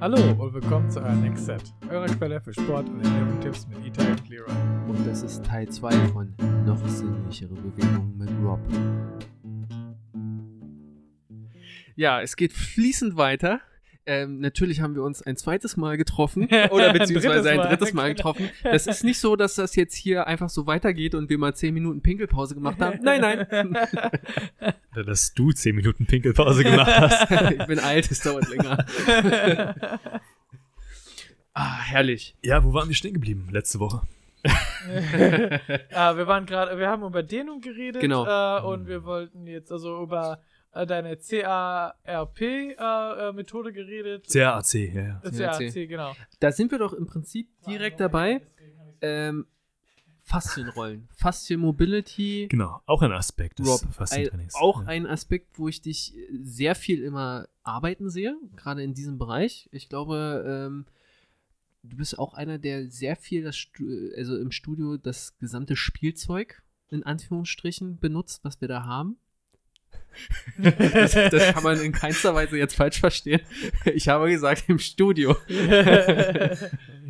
Hallo und willkommen zu eurem Next Set, eurer Quelle für Sport und Ernährungstipps mit Itai und Leroy. Und das ist Teil 2 von Noch sinnlichere Bewegungen mit Rob. Ja, es geht fließend weiter. Ähm, natürlich haben wir uns ein zweites Mal getroffen oder beziehungsweise ein drittes Mal getroffen. Das ist nicht so, dass das jetzt hier einfach so weitergeht und wir mal 10 Minuten Pinkelpause gemacht haben. Nein, nein. Oder dass du 10 Minuten Pinkelpause gemacht hast. ich bin alt, es dauert länger. ah, herrlich. Ja, wo waren wir stehen geblieben letzte Woche? ah, wir waren gerade, wir haben über Dehnung geredet Genau. äh, und wir wollten jetzt also über äh, deine CARP-Methode geredet. CAC, ja, ja. Äh, CAC. Genau. Da sind wir doch im Prinzip direkt dabei. Ähm, Faszienrollen. Faszial Mobility. Genau, auch ein Aspekt des Rob, ein, Faszientrainings. auch ja. ein Aspekt, wo ich dich sehr viel immer arbeiten sehe, gerade in diesem Bereich. Ich glaube, ähm, du bist auch einer, der sehr viel das also im Studio das gesamte Spielzeug in Anführungsstrichen benutzt, was wir da haben. Das, das kann man in keinster Weise jetzt falsch verstehen. Ich habe gesagt im Studio.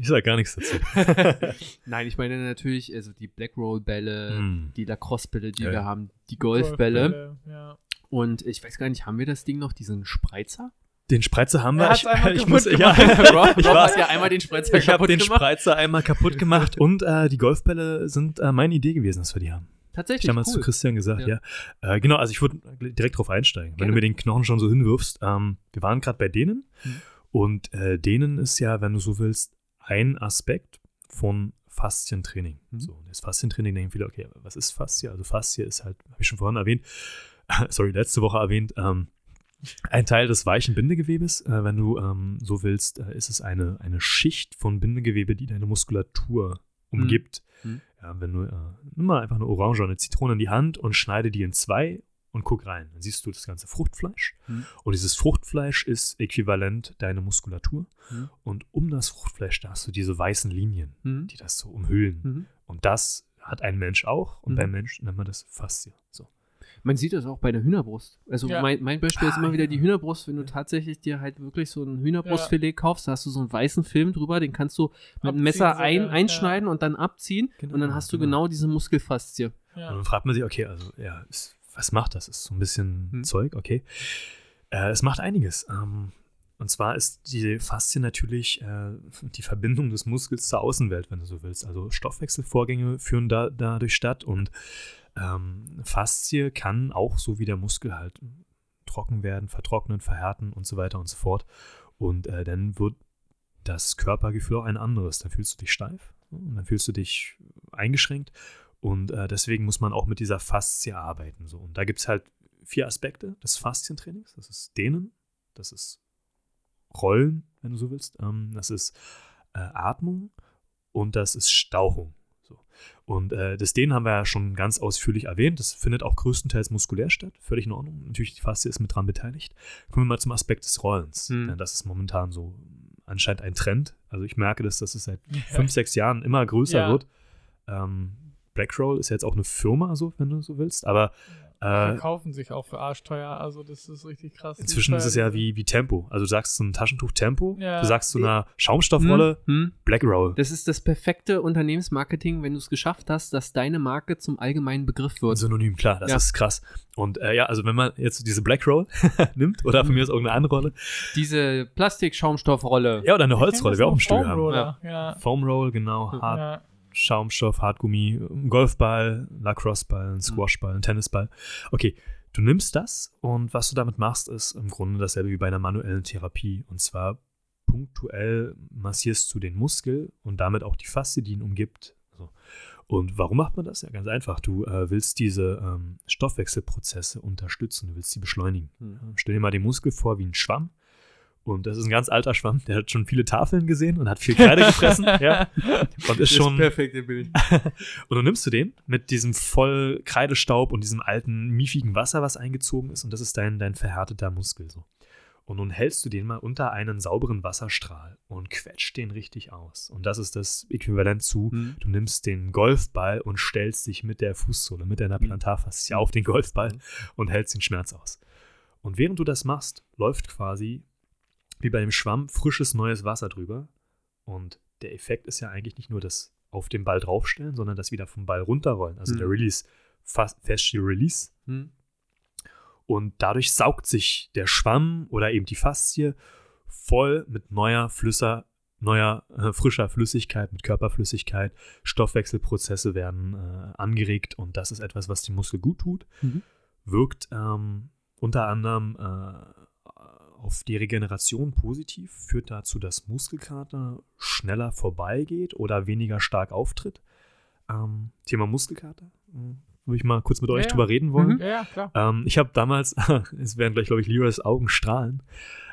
Ich sag gar nichts dazu. Nein, ich meine natürlich also die Black Roll Bälle, Hm. die Lacrosse Bälle, die Ja, wir haben, die Golfbälle. Ja. Und ich weiß gar nicht, haben wir das Ding noch, diesen Spreizer? Den Spreizer haben wir. ich kaputt muss, ja. Rob, ich war, ja einmal den Spreizer ich habe den gemacht. Spreizer einmal kaputt gemacht und äh, die Golfbälle sind äh, meine Idee gewesen, dass wir die haben. Ich Tatsächlich, damals cool. zu Christian gesagt, Ja. ja. Äh, genau, also ich würde direkt drauf einsteigen. Wenn Gerne. du mir den Knochen schon so hinwirfst, ähm, wir waren gerade bei denen Mhm. und äh, denen ist ja, wenn du so willst, ein Aspekt von Faszientraining. Mhm. So, und das Faszientraining denken viele, okay, was ist Faszie? Also Faszie ist halt, habe ich schon vorhin erwähnt, sorry, letzte Woche erwähnt, ähm, ein Teil des weichen Bindegewebes. Äh, wenn du ähm, so willst, äh, ist es eine, eine Schicht von Bindegewebe, die deine Muskulatur umgibt. Mhm. Ja, wenn du, äh, nimm mal einfach eine Orange oder eine Zitrone in die Hand und schneide die in zwei und guck rein. Dann siehst du das ganze Fruchtfleisch. Mhm. Und dieses Fruchtfleisch ist äquivalent deiner Muskulatur. Mhm. Und um das Fruchtfleisch, da hast du diese weißen Linien, Mhm. die das so umhüllen. Mhm. Und das hat ein Mensch auch. Und Mhm. beim Mensch nennt man das Faszie. So. Man sieht das auch bei der Hühnerbrust. Also Ja. mein, mein Beispiel ist Ah, immer wieder ja. die Hühnerbrust. Wenn du tatsächlich dir halt wirklich so ein Hühnerbrustfilet kaufst, da hast du so einen weißen Film drüber, den kannst du mit Abziehen einem Messer ein, ja. einschneiden und dann abziehen. Genau, und dann hast du genau. genau diese Muskelfaszie. Und Ja. dann fragt man sich, okay, also ja, ist, was macht das? Ist so ein bisschen Hm. Zeug, okay. Äh, es macht einiges. Ähm, und zwar ist die Faszie natürlich äh, die Verbindung des Muskels zur Außenwelt, wenn du so willst. Also Stoffwechselvorgänge führen da dadurch statt und ähm, Faszie kann auch so wie der Muskel halt trocken werden, vertrocknen, verhärten und so weiter und so fort. Und äh, dann wird das Körpergefühl auch ein anderes. Dann fühlst du dich steif und dann fühlst du dich eingeschränkt und äh, deswegen muss man auch mit dieser Faszie arbeiten. So. Und da gibt es halt vier Aspekte des Faszientrainings. Das ist Dehnen, das ist Rollen, wenn du so willst, ähm, das ist äh, Atmung und das ist Stauchung. Und äh, das Dehnen haben wir ja schon ganz ausführlich erwähnt. Das findet auch größtenteils muskulär statt. Völlig in Ordnung. Natürlich, die Faszie ist mit dran beteiligt. Kommen wir mal zum Aspekt des Rollens. Hm. Denn das ist momentan so anscheinend ein Trend. Also ich merke, dass das seit fünf, sechs Jahren immer größer Ja. wird. Ähm, Blackroll ist jetzt auch eine Firma, so, wenn du so willst, aber äh, Verkaufen sich auch für arschteuer, also das ist richtig krass. inzwischen ist es ja wie, wie Tempo. Also du sagst zu einem Taschentuch Tempo, Ja. du sagst zu einer Schaumstoffrolle Hm? Hm? Blackroll. Das ist das perfekte Unternehmensmarketing, wenn du es geschafft hast, dass deine Marke zum allgemeinen Begriff wird. Synonym, klar, das Ja. ist krass. Und äh, ja, also wenn man jetzt diese Blackroll nimmt oder von mir aus irgendeine andere Rolle, Diese Plastikschaumstoffrolle. ja, oder eine Holzrolle, wäre auch Studio Foam haben. Roller, Ja. Foam Roll, genau, Hart, Ja. Schaumstoff, Hartgummi, Golfball, Lacrosseball, ein Squashball, ein Tennisball. Okay, du nimmst das und was du damit machst, ist im Grunde dasselbe wie bei einer manuellen Therapie. Und zwar punktuell massierst du den Muskel und damit auch die Faszie, die ihn umgibt. Und warum macht man das? Ja, ganz einfach. Du äh, willst diese ähm, Stoffwechselprozesse unterstützen, du willst sie beschleunigen. Hm. Stell dir mal den Muskel vor wie ein Schwamm. Und das ist ein ganz alter Schwamm, der hat schon viele Tafeln gesehen und hat viel Kreide gefressen. ja. Und ist schon. perfekte Bild. Und dann nimmst du den mit diesem voll Kreidestaub und diesem alten, miefigen Wasser, was eingezogen ist, und das ist dein, dein verhärteter Muskel so. Und nun hältst du den mal unter einen sauberen Wasserstrahl und quetscht den richtig aus. Und das ist das Äquivalent zu, Hm. du nimmst den Golfball und stellst dich mit der Fußsohle, mit deiner Plantarfaszie auf den Golfball und hältst den Schmerz aus. Und während du das machst, läuft quasi wie bei dem Schwamm frisches neues Wasser drüber. Und der Effekt ist ja eigentlich nicht nur das auf den Ball draufstellen, sondern das wieder vom Ball runterrollen. Also Hm. der Release, fast Fascia Release. Hm. Und dadurch saugt sich der Schwamm oder eben die Faszie voll mit neuer Flüsser, neuer äh, frischer Flüssigkeit, mit Körperflüssigkeit. Stoffwechselprozesse werden äh, angeregt und das ist etwas, was dem Muskel gut tut. Mhm. Wirkt ähm, unter anderem äh, auf die Regeneration positiv, führt dazu, dass Muskelkater schneller vorbeigeht oder weniger stark auftritt. Ähm, Thema Muskelkater. äh, Würde ich mal kurz mit euch Ja. drüber reden wollen. Mhm. Ja, ja, klar. Ähm, ich habe damals, es werden gleich, glaube ich, Leroys Augen strahlen,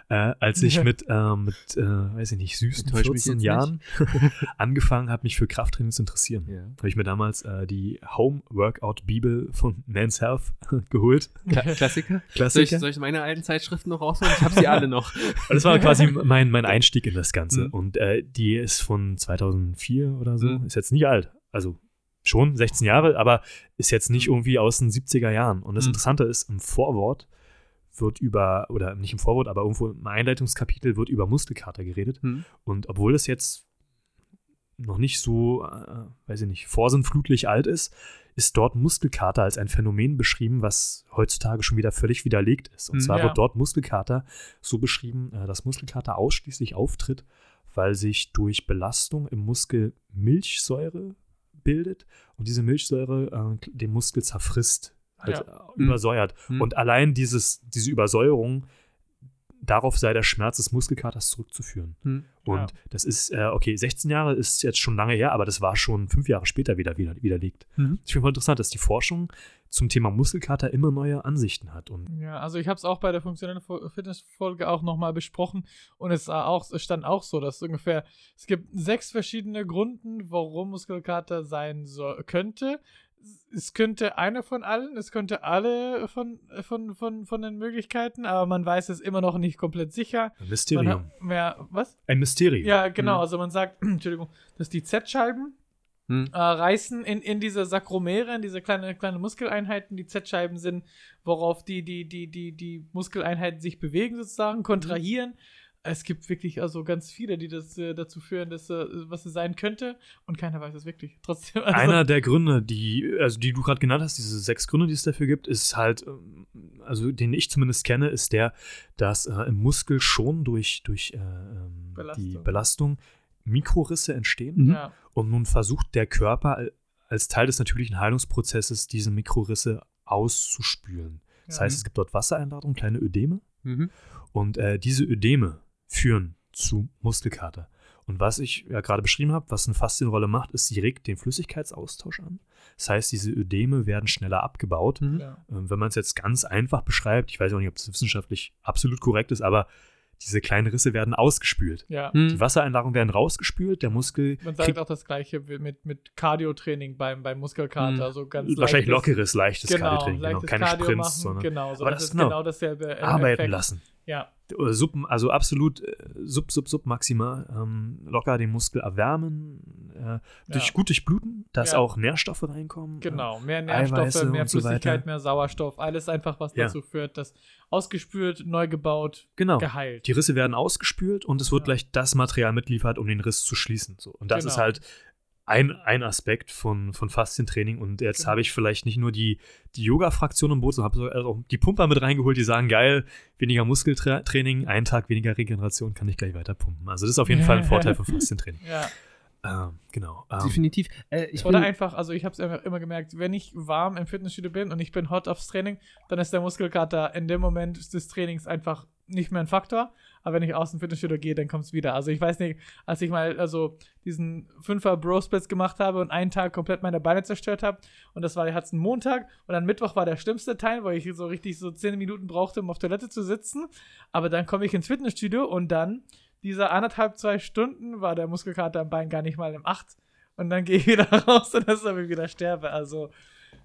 äh, als ich mit, ähm, mit äh, weiß ich nicht, süßen mich 14 jetzt Jahren angefangen habe, mich für Krafttraining zu interessieren. Ja. Habe ich mir damals äh, die Home Workout Bibel von Man's Health geholt. Kla Klassiker? Soll ich, Klassiker. soll ich meine alten Zeitschriften noch rausholen? Ich habe sie alle noch. Das war quasi mein, mein Einstieg in das Ganze. Mhm. Und äh, die ist von 2004 oder so. Mhm. Ist jetzt nicht alt. Also schon 16 Jahre, aber ist jetzt nicht irgendwie aus den 70er Jahren. Und das Mhm. Interessante ist, im Vorwort wird über, oder nicht im Vorwort, aber irgendwo im Einleitungskapitel wird über Muskelkater geredet. Hm. Und obwohl das jetzt noch nicht so, äh, weiß ich nicht, vorsinnflutlich alt ist, ist dort Muskelkater als ein Phänomen beschrieben, was heutzutage schon wieder völlig widerlegt ist. Und Mhm. zwar Ja. wird dort Muskelkater so beschrieben, äh, dass Muskelkater ausschließlich auftritt, weil sich durch Belastung im Muskel Milchsäure bildet und diese Milchsäure äh, den Muskel zerfrisst, halt äh, Mhm. übersäuert. Mhm. Und allein dieses, diese Übersäuerung, darauf sei der Schmerz des Muskelkaters zurückzuführen. Hm. Und Ja. das ist, äh, okay, 16 Jahre ist jetzt schon lange her, aber das war schon fünf Jahre später wieder, wieder widerlegt. Mhm. Ich finde voll interessant, dass die Forschung zum Thema Muskelkater immer neue Ansichten hat. Und Ja, also ich habe es auch bei der funktionellen Fo- Fitnessfolge auch nochmal besprochen und es, auch, es stand auch so, dass ungefähr, es gibt sechs verschiedene Gründen, warum Muskelkater sein soll, könnte. Es könnte einer von allen, es könnte alle von, von, von, von den Möglichkeiten, aber man weiß es immer noch nicht komplett sicher. ein Mysterium. mehr, was? ein Mysterium. Ja, genau, Mhm. also man sagt, Entschuldigung, dass die Z-Scheiben Hm. äh, reißen in, in diese Sakromere, in diese kleine, kleine Muskeleinheiten, die Z-Scheiben sind, worauf die, die, die, die, die Muskeleinheiten sich bewegen sozusagen, kontrahieren. Es gibt wirklich also ganz viele, die das äh, dazu führen, dass äh, was es sein könnte und keiner weiß es wirklich. Trotzdem. Also, Einer der Gründe, die, also die du gerade genannt hast, diese sechs Gründe, die es dafür gibt, ist halt, ähm, also den ich zumindest kenne, ist der, dass äh, im Muskel schon durch, durch äh, ähm, die Belastung. Belastung Mikrorisse entstehen. Mhm. ja, Und nun versucht der Körper al- als Teil des natürlichen Heilungsprozesses diese Mikrorisse auszuspülen. Das Ja. heißt, es gibt dort Wassereinladungen, kleine Ödeme. Mhm. Und äh, diese Ödeme führen zu Muskelkater. Und was ich ja gerade beschrieben habe, was eine Faszienrolle macht, ist, sie regt den Flüssigkeitsaustausch an. Das heißt, diese Ödeme werden schneller abgebaut. Mhm. ja. Ähm, wenn man es jetzt ganz einfach beschreibt, ich weiß auch nicht, ob es wissenschaftlich absolut korrekt ist, aber diese kleinen Risse werden ausgespült. ja. Hm. Die Wassereinlagerungen werden rausgespült, der Muskel Man sagt kriegt auch das gleiche mit, mit Cardio-Training beim, beim Muskelkater. Mhm. Also ganz wahrscheinlich leichtes- lockeres, leichtes Genau, Cardiotraining, genau, leichtes keine Cardio Sprints, machen, sondern genau, so aber das, das ist genau. genau dasselbe äh, arbeiten Effekt. lassen. Ja, sub, also absolut äh, sub, sub, sub maximal ähm, locker den Muskel erwärmen, äh, durch Ja. gut durchbluten, dass Ja. auch Nährstoffe reinkommen. Genau, mehr Eiweiße Nährstoffe, mehr und so Flüssigkeit, weiter. mehr Sauerstoff, alles einfach, was Ja. dazu führt, dass ausgespült, neu gebaut, Genau. geheilt. Die Risse werden ausgespült und es wird gleich das Material mitliefert, um den Riss zu schließen. So. Und das Genau. ist halt ein, ein Aspekt von, von Faszientraining. Und jetzt Genau. habe ich vielleicht nicht nur die, die Yoga-Fraktion im Boot, sondern habe auch die Pumper mit reingeholt, die sagen, geil, weniger Muskeltraining, einen Tag weniger Regeneration, kann ich gleich weiter pumpen. Also das ist auf jeden Fall ein Vorteil von Faszientraining. Ja. Ähm, genau. Ähm, Definitiv. Äh, ich Oder einfach, also ich habe es immer, immer gemerkt, wenn ich warm im Fitnessstudio bin und ich bin hot aufs Training, dann ist der Muskelkater in dem Moment des Trainings einfach nicht mehr ein Faktor. Aber wenn ich aus dem Fitnessstudio gehe, dann kommt es wieder. Also ich weiß nicht, als ich mal also diesen Fünfer Bro Splits gemacht habe und einen Tag komplett meine Beine zerstört habe und das war hat's einen Montag und dann Mittwoch war der schlimmste Teil, wo ich so richtig so zehn Minuten brauchte, um auf Toilette zu sitzen. Aber dann komme ich ins Fitnessstudio und dann diese anderthalb, zwei Stunden war der Muskelkater am Bein gar nicht mal im Acht. Und dann gehe ich wieder raus und das ist, ich wieder sterbe. Also,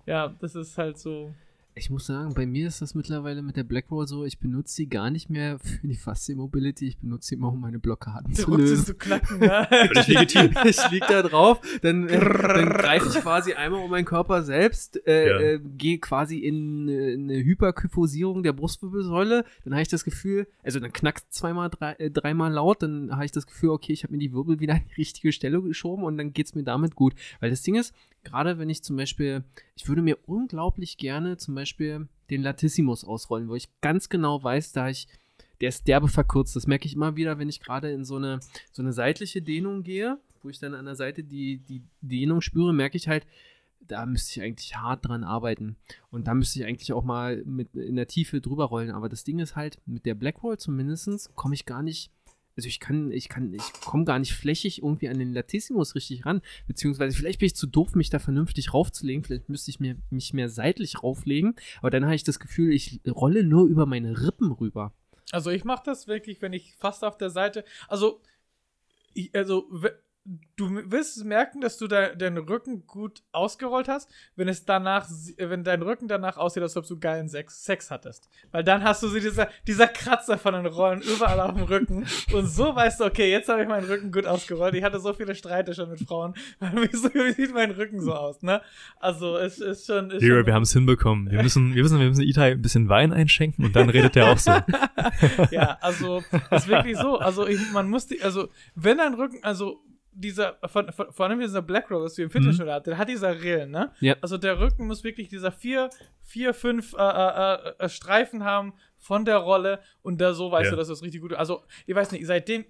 ja, das ist halt so. Ich muss sagen, bei mir ist das mittlerweile mit der Blackroll so, ich benutze sie gar nicht mehr für die Fascia Mobility, ich benutze sie immer, um meine Blockaden zu lösen. zu knacken, ne? Völlig legitim. ich lieg da drauf, dann, äh, dann greife ich quasi einmal um meinen Körper selbst, äh, Ja. äh, gehe quasi in äh, eine Hyperkyphosierung der Brustwirbelsäule, dann habe ich das Gefühl, also dann knackt zweimal, drei, äh, dreimal laut, dann habe ich das Gefühl, okay, ich habe mir die Wirbel wieder an die richtige Stelle geschoben und dann geht's mir damit gut. Weil das Ding ist, gerade wenn ich zum Beispiel, ich würde mir unglaublich gerne zum Beispiel den Latissimus ausrollen, wo ich ganz genau weiß, da ich, der ist derbe verkürzt. Das merke ich immer wieder, wenn ich gerade in so eine, so eine seitliche Dehnung gehe, wo ich dann an der Seite die, die Dehnung spüre, merke ich halt, da müsste ich eigentlich hart dran arbeiten. Und da müsste ich eigentlich auch mal mit in der Tiefe drüber rollen. Aber das Ding ist halt, mit der Blackroll zumindest komme ich gar nicht. Also ich kann, ich kann, ich komme gar nicht flächig irgendwie an den Latissimus richtig ran. Beziehungsweise vielleicht bin ich zu doof, mich da vernünftig raufzulegen. Vielleicht müsste ich mir, mich mehr seitlich rauflegen. Aber dann habe ich das Gefühl, ich rolle nur über meine Rippen rüber. Also ich mache das wirklich, wenn ich fast auf der Seite, also, ich, also du wirst merken, dass du de deinen Rücken gut ausgerollt hast, wenn es danach, äh, wenn dein Rücken danach aussieht, als ob du geilen Sex, Sex hattest. Weil dann hast du so dieser, dieser Kratzer von den Rollen überall auf dem Rücken und so weißt du, okay, jetzt habe ich meinen Rücken gut ausgerollt. Ich hatte so viele Streite schon mit Frauen. Wieso wie sieht mein Rücken so aus, ne? Also es ist schon. Ist schon wir haben es hinbekommen. Wir müssen, wir müssen, wir müssen Itai ein bisschen Wein einschenken und dann redet er auch so. ja, also ist wirklich so. Also ich, man muss die, also wenn dein Rücken, also dieser, von, von, vor allem dieser Black was wir im Fitnessstudio hatten, der hat dieser Rillen, ne? Ja. Also der Rücken muss wirklich dieser vier, vier, fünf äh, äh, äh, Streifen haben von der Rolle und da so weißt Ja. du, dass das richtig gut ist. Also, ich weiß nicht, seitdem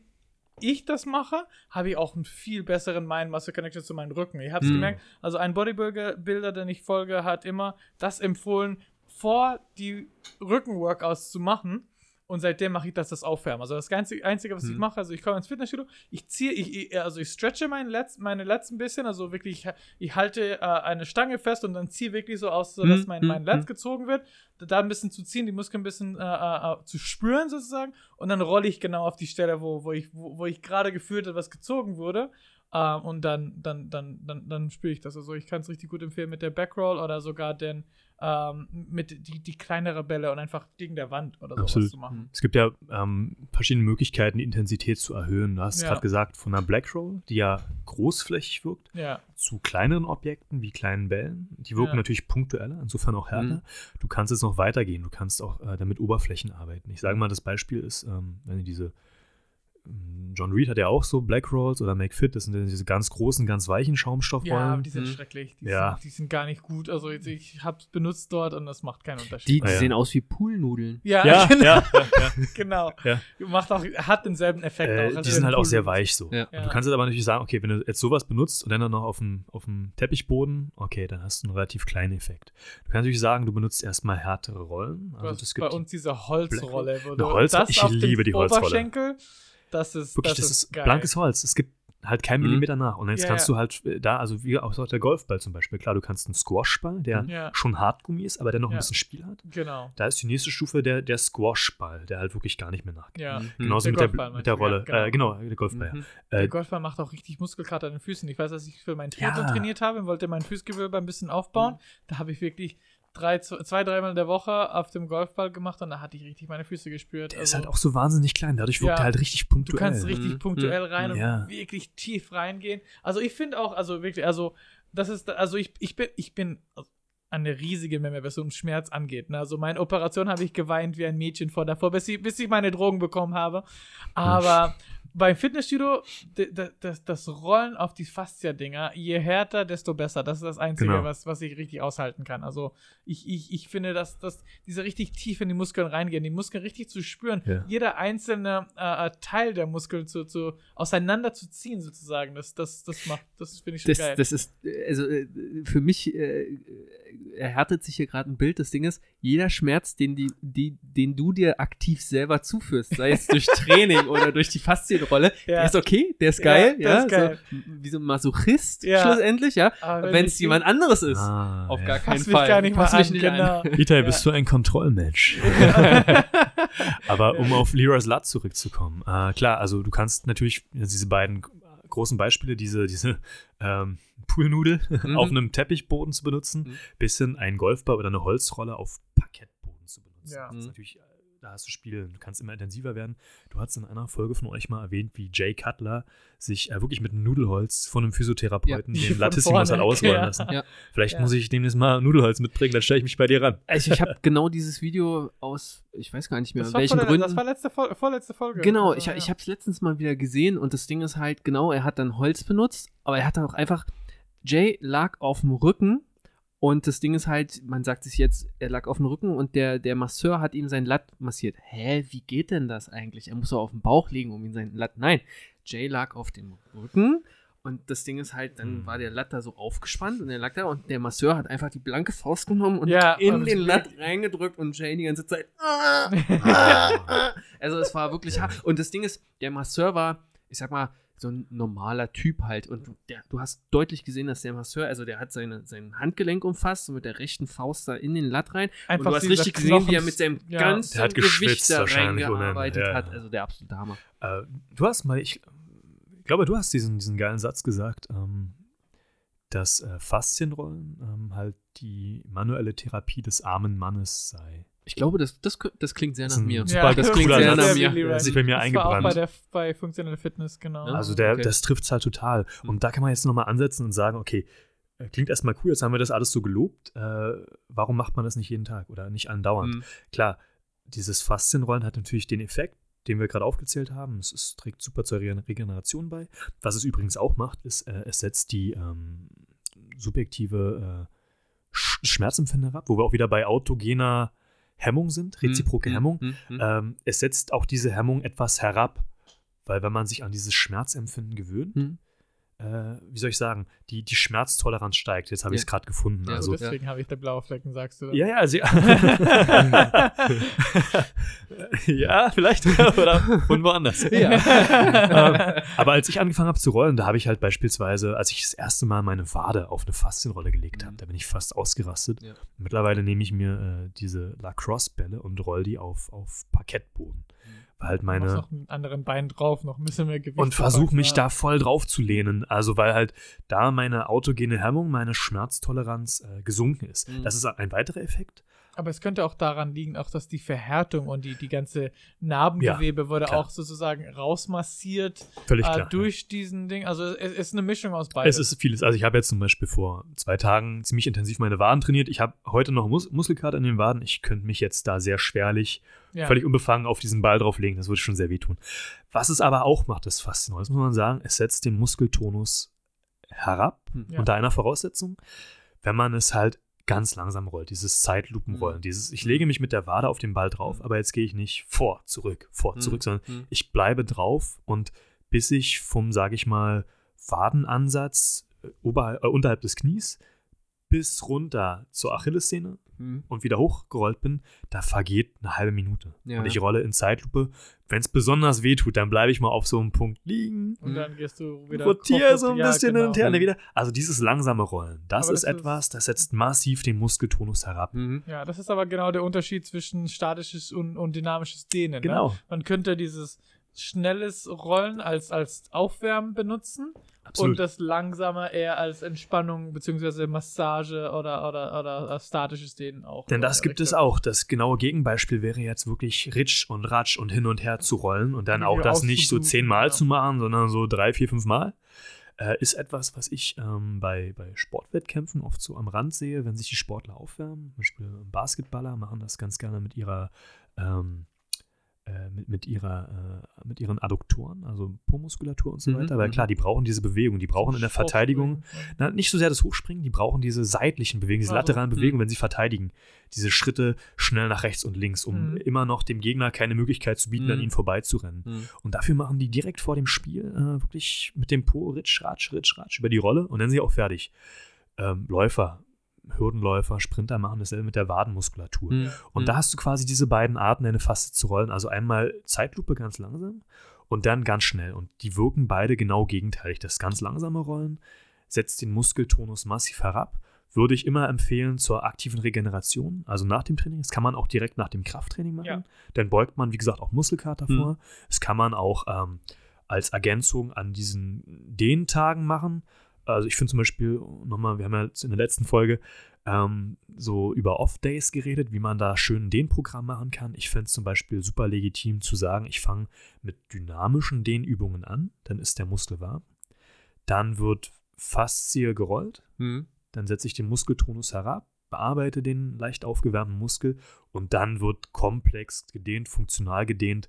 ich das mache, habe ich auch einen viel besseren Mind-Muscle-Connection zu meinem Rücken. Ich habe es Mhm. gemerkt, also ein Bodybuilder, den ich folge, hat immer das empfohlen, vor die Rücken-Workouts zu machen. Und seitdem mache ich das, das Aufwärmen. Also das Einzige, Einzige was ich Mhm. mache, also ich komme ins Fitnessstudio, ich ziehe, ich, ich, also ich stretche meine letzten, meine letzten bisschen, also wirklich, ich, ich halte äh, eine Stange fest und dann ziehe wirklich so aus, so dass Mhm, mein, mein mhm, Latz mhm. gezogen wird, da, da ein bisschen zu ziehen, die Muskeln ein bisschen äh, äh, äh, zu spüren sozusagen und dann rolle ich genau auf die Stelle, wo, wo ich, wo, wo ich gerade gefühlt habe, was gezogen wurde. Ähm, und dann, dann, dann, dann, dann spüre ich das. Also ich kann es richtig gut empfehlen mit der Backroll oder sogar den ähm, mit die, die kleinere Bälle und einfach gegen der Wand oder sowas Absolut. zu machen. Es gibt ja ähm, verschiedene Möglichkeiten, die Intensität zu erhöhen. Du hast Ja. gerade gesagt, von einer Black Roll, die ja großflächig wirkt, Ja, zu kleineren Objekten wie kleinen Bällen. Die wirken Ja. natürlich punktueller, insofern auch härter. Mhm. Du kannst jetzt noch weitergehen. Du kannst auch äh, damit Oberflächen arbeiten. Ich sage mal, das Beispiel ist, ähm, wenn du diese John Reed hat ja auch so Black Rolls oder Make Fit, das sind diese ganz großen, ganz weichen Schaumstoffrollen. ja aber die sind Mhm. schrecklich. Die, Ja. sind, die sind gar nicht gut. Also ich, ich habe es benutzt dort und das macht keinen Unterschied. Die, die Ah, ja. sehen aus wie Poolnudeln. ja, ja, genau. ja, genau. Ja. Macht auch, hat denselben Effekt Äh, auch. als die sind halt auch Pool- sehr weich so. Ja. Und Ja. Du kannst jetzt aber natürlich sagen, okay, wenn du jetzt sowas benutzt und dann noch auf dem, auf dem Teppichboden, okay, dann hast du einen relativ kleinen Effekt. Du kannst natürlich sagen, du benutzt erstmal härtere Rollen. Also das bei gibt uns diese Holzrolle. Wo Eine du Holz- das ich auf liebe die Holzrolle. Oberschenkel, das ist, wirklich, das, das, ist geil. blankes Holz. Es gibt halt keinen Mhm. Millimeter nach. Und jetzt Ja, kannst ja. du halt äh, da, also wie auch der Golfball zum Beispiel, klar, du kannst einen Squashball, der Ja. schon Hartgummi ist, aber der noch Ja. ein bisschen Spiel hat. Genau. Da ist die nächste Stufe der, der Squashball, der halt wirklich gar nicht mehr nachgeht. Ja. Mhm. Genauso Der mit der, mit der Rolle. genau. Äh, genau, der Golfball. Mhm. Ja. Der Äh, Golfball macht auch richtig Muskelkater an den Füßen. Ich weiß, dass ich für mein Triathlon Ja. trainiert habe und wollte mein Fußgewölbe ein bisschen aufbauen. Mhm. Da habe ich wirklich drei, zwei, dreimal in der Woche auf dem Golfball gemacht und da hatte ich richtig meine Füße gespürt. der ist Also, halt auch so wahnsinnig klein, dadurch wirkt Ja. er halt richtig Du punktuell. kannst richtig Mhm. punktuell rein Ja. und wirklich tief reingehen. Also ich finde auch, also wirklich, also das ist, also ich, ich bin, ich bin eine riesige Memme, was so um Schmerz angeht. Ne? Also meine Operation habe ich geweint wie ein Mädchen vor davor, bis ich, bis ich meine Drogen bekommen habe. Aber beim Fitnessstudio, das, das Rollen auf die Fascia-Dinger, je härter, desto besser. Das ist das Einzige, Genau. was, was ich richtig aushalten kann. Also ich, ich, ich finde, dass, dass diese richtig tief in die Muskeln reingehen, die Muskeln richtig zu spüren, Ja. jeder einzelne äh, äh, Teil der Muskeln zu, zu, auseinander zu ziehen, sozusagen. Das, das, das macht, das finde ich schon Das, geil. das ist, also äh, für mich äh, erhärtet sich hier gerade ein Bild. Das Ding ist, jeder Schmerz, den, die, die, den du dir aktiv selber zuführst, sei es durch Training oder durch die Faszienrolle, Ja. der ist okay, der ist Ja, geil, der ja, ist geil. So, wie so ein Masochist Ja. schlussendlich, ja. Aber Wenn es jemand anderes ist, Ah, auf ja. gar keinen Fass mich Fall. gar nicht mal Fass mich an, nicht genau. an. Ja. bist du ein Kontrollmensch? Aber um auf Leroy's Lat zurückzukommen, äh, klar, also du kannst natürlich diese beiden großen Beispiele, diese, diese ähm, Poolnudel Mhm. auf einem Teppichboden zu benutzen, Mhm. bis hin einen Golfball oder eine Holzrolle auf Parkettboden zu benutzen. Ja. Das ist Mhm. natürlich, äh, da hast du Spiele, du kannst immer intensiver werden. Du hast in einer Folge von euch mal erwähnt, wie Jay Cutler sich äh, wirklich mit einem Nudelholz von einem Physiotherapeuten Ja. den Latissimus hat ausrollen ja. lassen. Ja. Vielleicht Ja. muss ich demnächst mal Nudelholz mitbringen, dann stelle ich mich bei dir ran. Also ich habe genau dieses Video aus, ich weiß gar nicht mehr, Das welchen der, Gründen. das war letzte Fol vorletzte Folge. Genau, Also, ich, ja. ich habe es letztens mal wieder gesehen und das Ding ist halt, genau, er hat dann Holz benutzt, aber er hat dann auch einfach, Jay lag auf dem Rücken und das Ding ist halt, man sagt es jetzt, er lag auf dem Rücken und der, der Masseur hat ihm sein Latt massiert. Hä, wie geht denn das eigentlich? Er muss doch auf dem Bauch liegen, um ihm sein Latt. Nein, Jay lag auf dem Rücken und das Ding ist halt, dann Mhm. war der Latt da so aufgespannt und er lag da und der Masseur hat einfach die blanke Faust genommen und Ja, in und- den Latt reingedrückt und Jay die ganze Zeit. "Ah, ah, ah." Also es war wirklich hart. Und das Ding ist, der Masseur war, ich sag mal, so ein normaler Typ halt. Und du, der, du hast deutlich gesehen, dass der Masseur, also der hat seine, sein Handgelenk umfasst und mit der rechten Faust da in den Latt rein. Einfach und du hast richtig gesehen, wie er mit seinem Ja. ganzen Der hat Gewicht da reingearbeitet Ja, hat. Also der absolute Hammer. Äh, du hast mal, ich, ich glaube, du hast diesen, diesen geilen Satz gesagt, ähm, dass äh, Faszienrollen ähm, halt die manuelle Therapie des armen Mannes sei. Ich glaube, das, das, das klingt sehr Das nach ist mir. super- das klingt sehr nach mir. Hat sich bei mir das War auch eingebrannt. bei, der, bei funktionelle Fitness, genau. Ja. Also der, okay. das trifft es halt total. Hm. Und da kann man jetzt nochmal ansetzen und sagen, okay, äh, klingt erstmal cool, jetzt haben wir das alles so gelobt. Äh, warum macht man das nicht jeden Tag oder nicht andauernd? Mhm. Klar, dieses Faszienrollen hat natürlich den Effekt, den wir gerade aufgezählt haben. Es, es trägt super zur Regen- Regeneration bei. Was es übrigens auch macht, ist, äh, es setzt die ähm, subjektive äh, Sch Schmerzempfinden herab, wo wir auch wieder bei autogener Hemmung sind, reziproke Mhm. Hemmung. Mhm. Mhm. Ähm, es setzt auch diese Hemmung etwas herab, weil wenn man sich an dieses Schmerzempfinden gewöhnt. Äh, wie soll ich sagen, die, die Schmerztoleranz steigt. Jetzt habe ich es Ja. gerade gefunden. Ja, also. Deswegen habe ich da blaue Flecken, sagst du. dann. ja, ja, also, ja, vielleicht oder von woanders. Ähm, aber als ich angefangen habe zu rollen, da habe ich halt beispielsweise, als ich das erste Mal meine Wade auf eine Faszienrolle gelegt habe, Mhm. da bin ich fast ausgerastet. Ja. Mittlerweile nehme ich mir äh, diese Lacrosse-Bälle und roll die auf, auf Parkettboden. Weil halt meine, noch einen anderen Bein drauf, noch ein bisschen mehr Gewicht. und versuche mich ja. da voll drauf zu lehnen. Also weil halt da meine autogene Hemmung, meine Schmerztoleranz äh, gesunken ist. Mhm. Das ist ein weiterer Effekt. Aber es könnte auch daran liegen, auch dass die Verhärtung und die, die ganze Narbengewebe wurde klar. auch sozusagen rausmassiert Völlig äh, klar. durch diesen Ding. Also es ist eine Mischung aus beidem. Es ist vieles. Also ich habe jetzt zum Beispiel vor zwei Tagen ziemlich intensiv meine Waden trainiert. Ich habe heute noch Mus Muskelkater in den Waden. Ich könnte mich jetzt da sehr schwerlich, ja. völlig unbefangen auf diesen Ball drauflegen. Das würde schon sehr wehtun. Was es aber auch macht, ist faszinierend. Das muss man sagen. Es setzt den Muskeltonus herab. Hm. Ja. Unter einer Voraussetzung, wenn man es halt ganz langsam rollt, dieses Zeitlupenrollen, Mhm. dieses, ich lege mich mit der Wade auf den Ball drauf, Mhm. aber jetzt gehe ich nicht vor, zurück, vor, Mhm. zurück, sondern Mhm. ich bleibe drauf und bis ich vom, sage ich mal, Wadenansatz äh, oberhalb, äh, unterhalb des Knies bis runter zur Achillessehne Mhm. und wieder hochgerollt bin, da vergeht eine halbe Minute. Ja. Und ich rolle in Zeitlupe. Wenn es besonders weh tut, dann bleibe ich mal auf so einem Punkt liegen, und dann gehst du wieder. rotiere so ein ja, bisschen hin genau. und her und dann wieder. Also dieses langsame Rollen, das Aber ist das etwas, das setzt massiv den Muskeltonus herab. Mhm. Ja, das ist aber genau der Unterschied zwischen statisches und, und dynamisches Dehnen. Ne? Genau. Man könnte dieses schnelles Rollen als, als Aufwärmen benutzen Absolut. und das langsame eher als Entspannung bzw. Massage oder, oder, oder statisches Dehnen auch. Denn das äh, gibt es auch. Das genaue Gegenbeispiel wäre jetzt wirklich Ritsch und Ratsch und hin und her zu rollen und dann Ja, auch das nicht so zehnmal ja. zu machen, sondern so drei, vier, fünf Mal. Äh, ist etwas, was ich ähm, bei, bei Sportwettkämpfen oft so am Rand sehe, wenn sich die Sportler aufwärmen. Zum Beispiel Basketballer machen das ganz gerne mit ihrer ähm, äh, mit, mit, ihrer, äh, mit ihren Adduktoren, also Po-Muskulatur und so Mhm, weiter. Weil mhm. klar, die brauchen diese Bewegung, die brauchen in der Verteidigung na, nicht so sehr das Hochspringen, die brauchen diese seitlichen Bewegungen, diese Also, lateralen hm. Bewegungen, wenn sie verteidigen. Diese Schritte schnell nach rechts und links, um Mhm. immer noch dem Gegner keine Möglichkeit zu bieten, Mhm. an ihnen vorbeizurennen. Mhm. Und dafür machen die direkt vor dem Spiel äh, wirklich mit dem Po Ritsch, Ratsch, Ritsch, Ratsch über die Rolle und dann sind sie auch fertig. Ähm, Läufer, Hürdenläufer, Sprinter machen dasselbe mit der Wadenmuskulatur. Mhm. Und da hast du quasi diese beiden Arten, eine Faste zu rollen. Also einmal Zeitlupe ganz langsam und dann ganz schnell. Und die wirken beide genau gegenteilig. Das ganz langsame Rollen setzt den Muskeltonus massiv herab. Würde ich immer empfehlen zur aktiven Regeneration, also nach dem Training. Das kann man auch direkt nach dem Krafttraining machen. Ja. Dann beugt man, wie gesagt, auch Muskelkater Mhm. vor. Das kann man auch ähm, als Ergänzung an diesen Dehentagen machen. Also ich finde zum Beispiel, nochmal, wir haben ja in der letzten Folge ähm, so über Off-Days geredet, wie man da schön ein Dehnprogramm machen kann. Ich finde es zum Beispiel super legitim zu sagen, ich fange mit dynamischen Dehnübungen an, dann ist der Muskel warm. Dann wird Faszie gerollt, Mhm. dann setze ich den Muskeltonus herab, bearbeite den leicht aufgewärmten Muskel und dann wird komplex gedehnt, funktional gedehnt.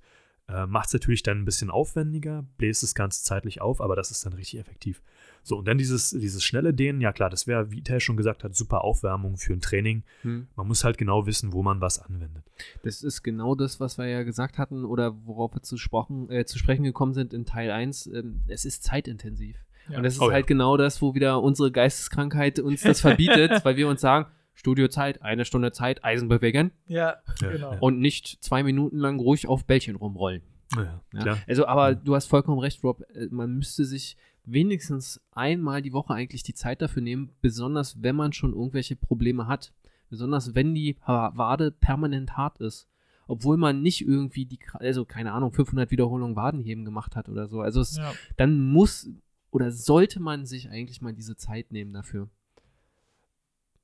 Äh, Macht es natürlich dann ein bisschen aufwendiger, bläst das Ganze zeitlich auf, aber das ist dann richtig effektiv. So, und dann dieses, dieses schnelle Dehnen, ja klar, das wäre, wie Iter schon gesagt hat, super Aufwärmung für ein Training. Mhm. Man muss halt genau wissen, wo man was anwendet. Das ist genau das, was wir ja gesagt hatten oder worauf wir zu, sprochen, äh, zu sprechen gekommen sind in Teil 1. Ähm, es ist zeitintensiv. Ja. Und das ist Oh ja. halt genau das, wo wieder unsere Geisteskrankheit uns das verbietet, weil wir uns sagen, Studiozeit, eine Stunde Zeit, Eisen bewegen Ja, Ja, genau. und nicht zwei Minuten lang ruhig auf Bällchen rumrollen. Ja, Ja? Also, aber Ja. du hast vollkommen recht, Rob. Äh, Man müsste sich wenigstens einmal die Woche eigentlich die Zeit dafür nehmen, besonders wenn man schon irgendwelche Probleme hat. Besonders wenn die Wade permanent hart ist. Obwohl man nicht irgendwie die, also keine Ahnung, 500 Wiederholungen Wadenheben gemacht hat oder so. Also es, Ja. dann muss oder sollte man sich eigentlich mal diese Zeit nehmen dafür.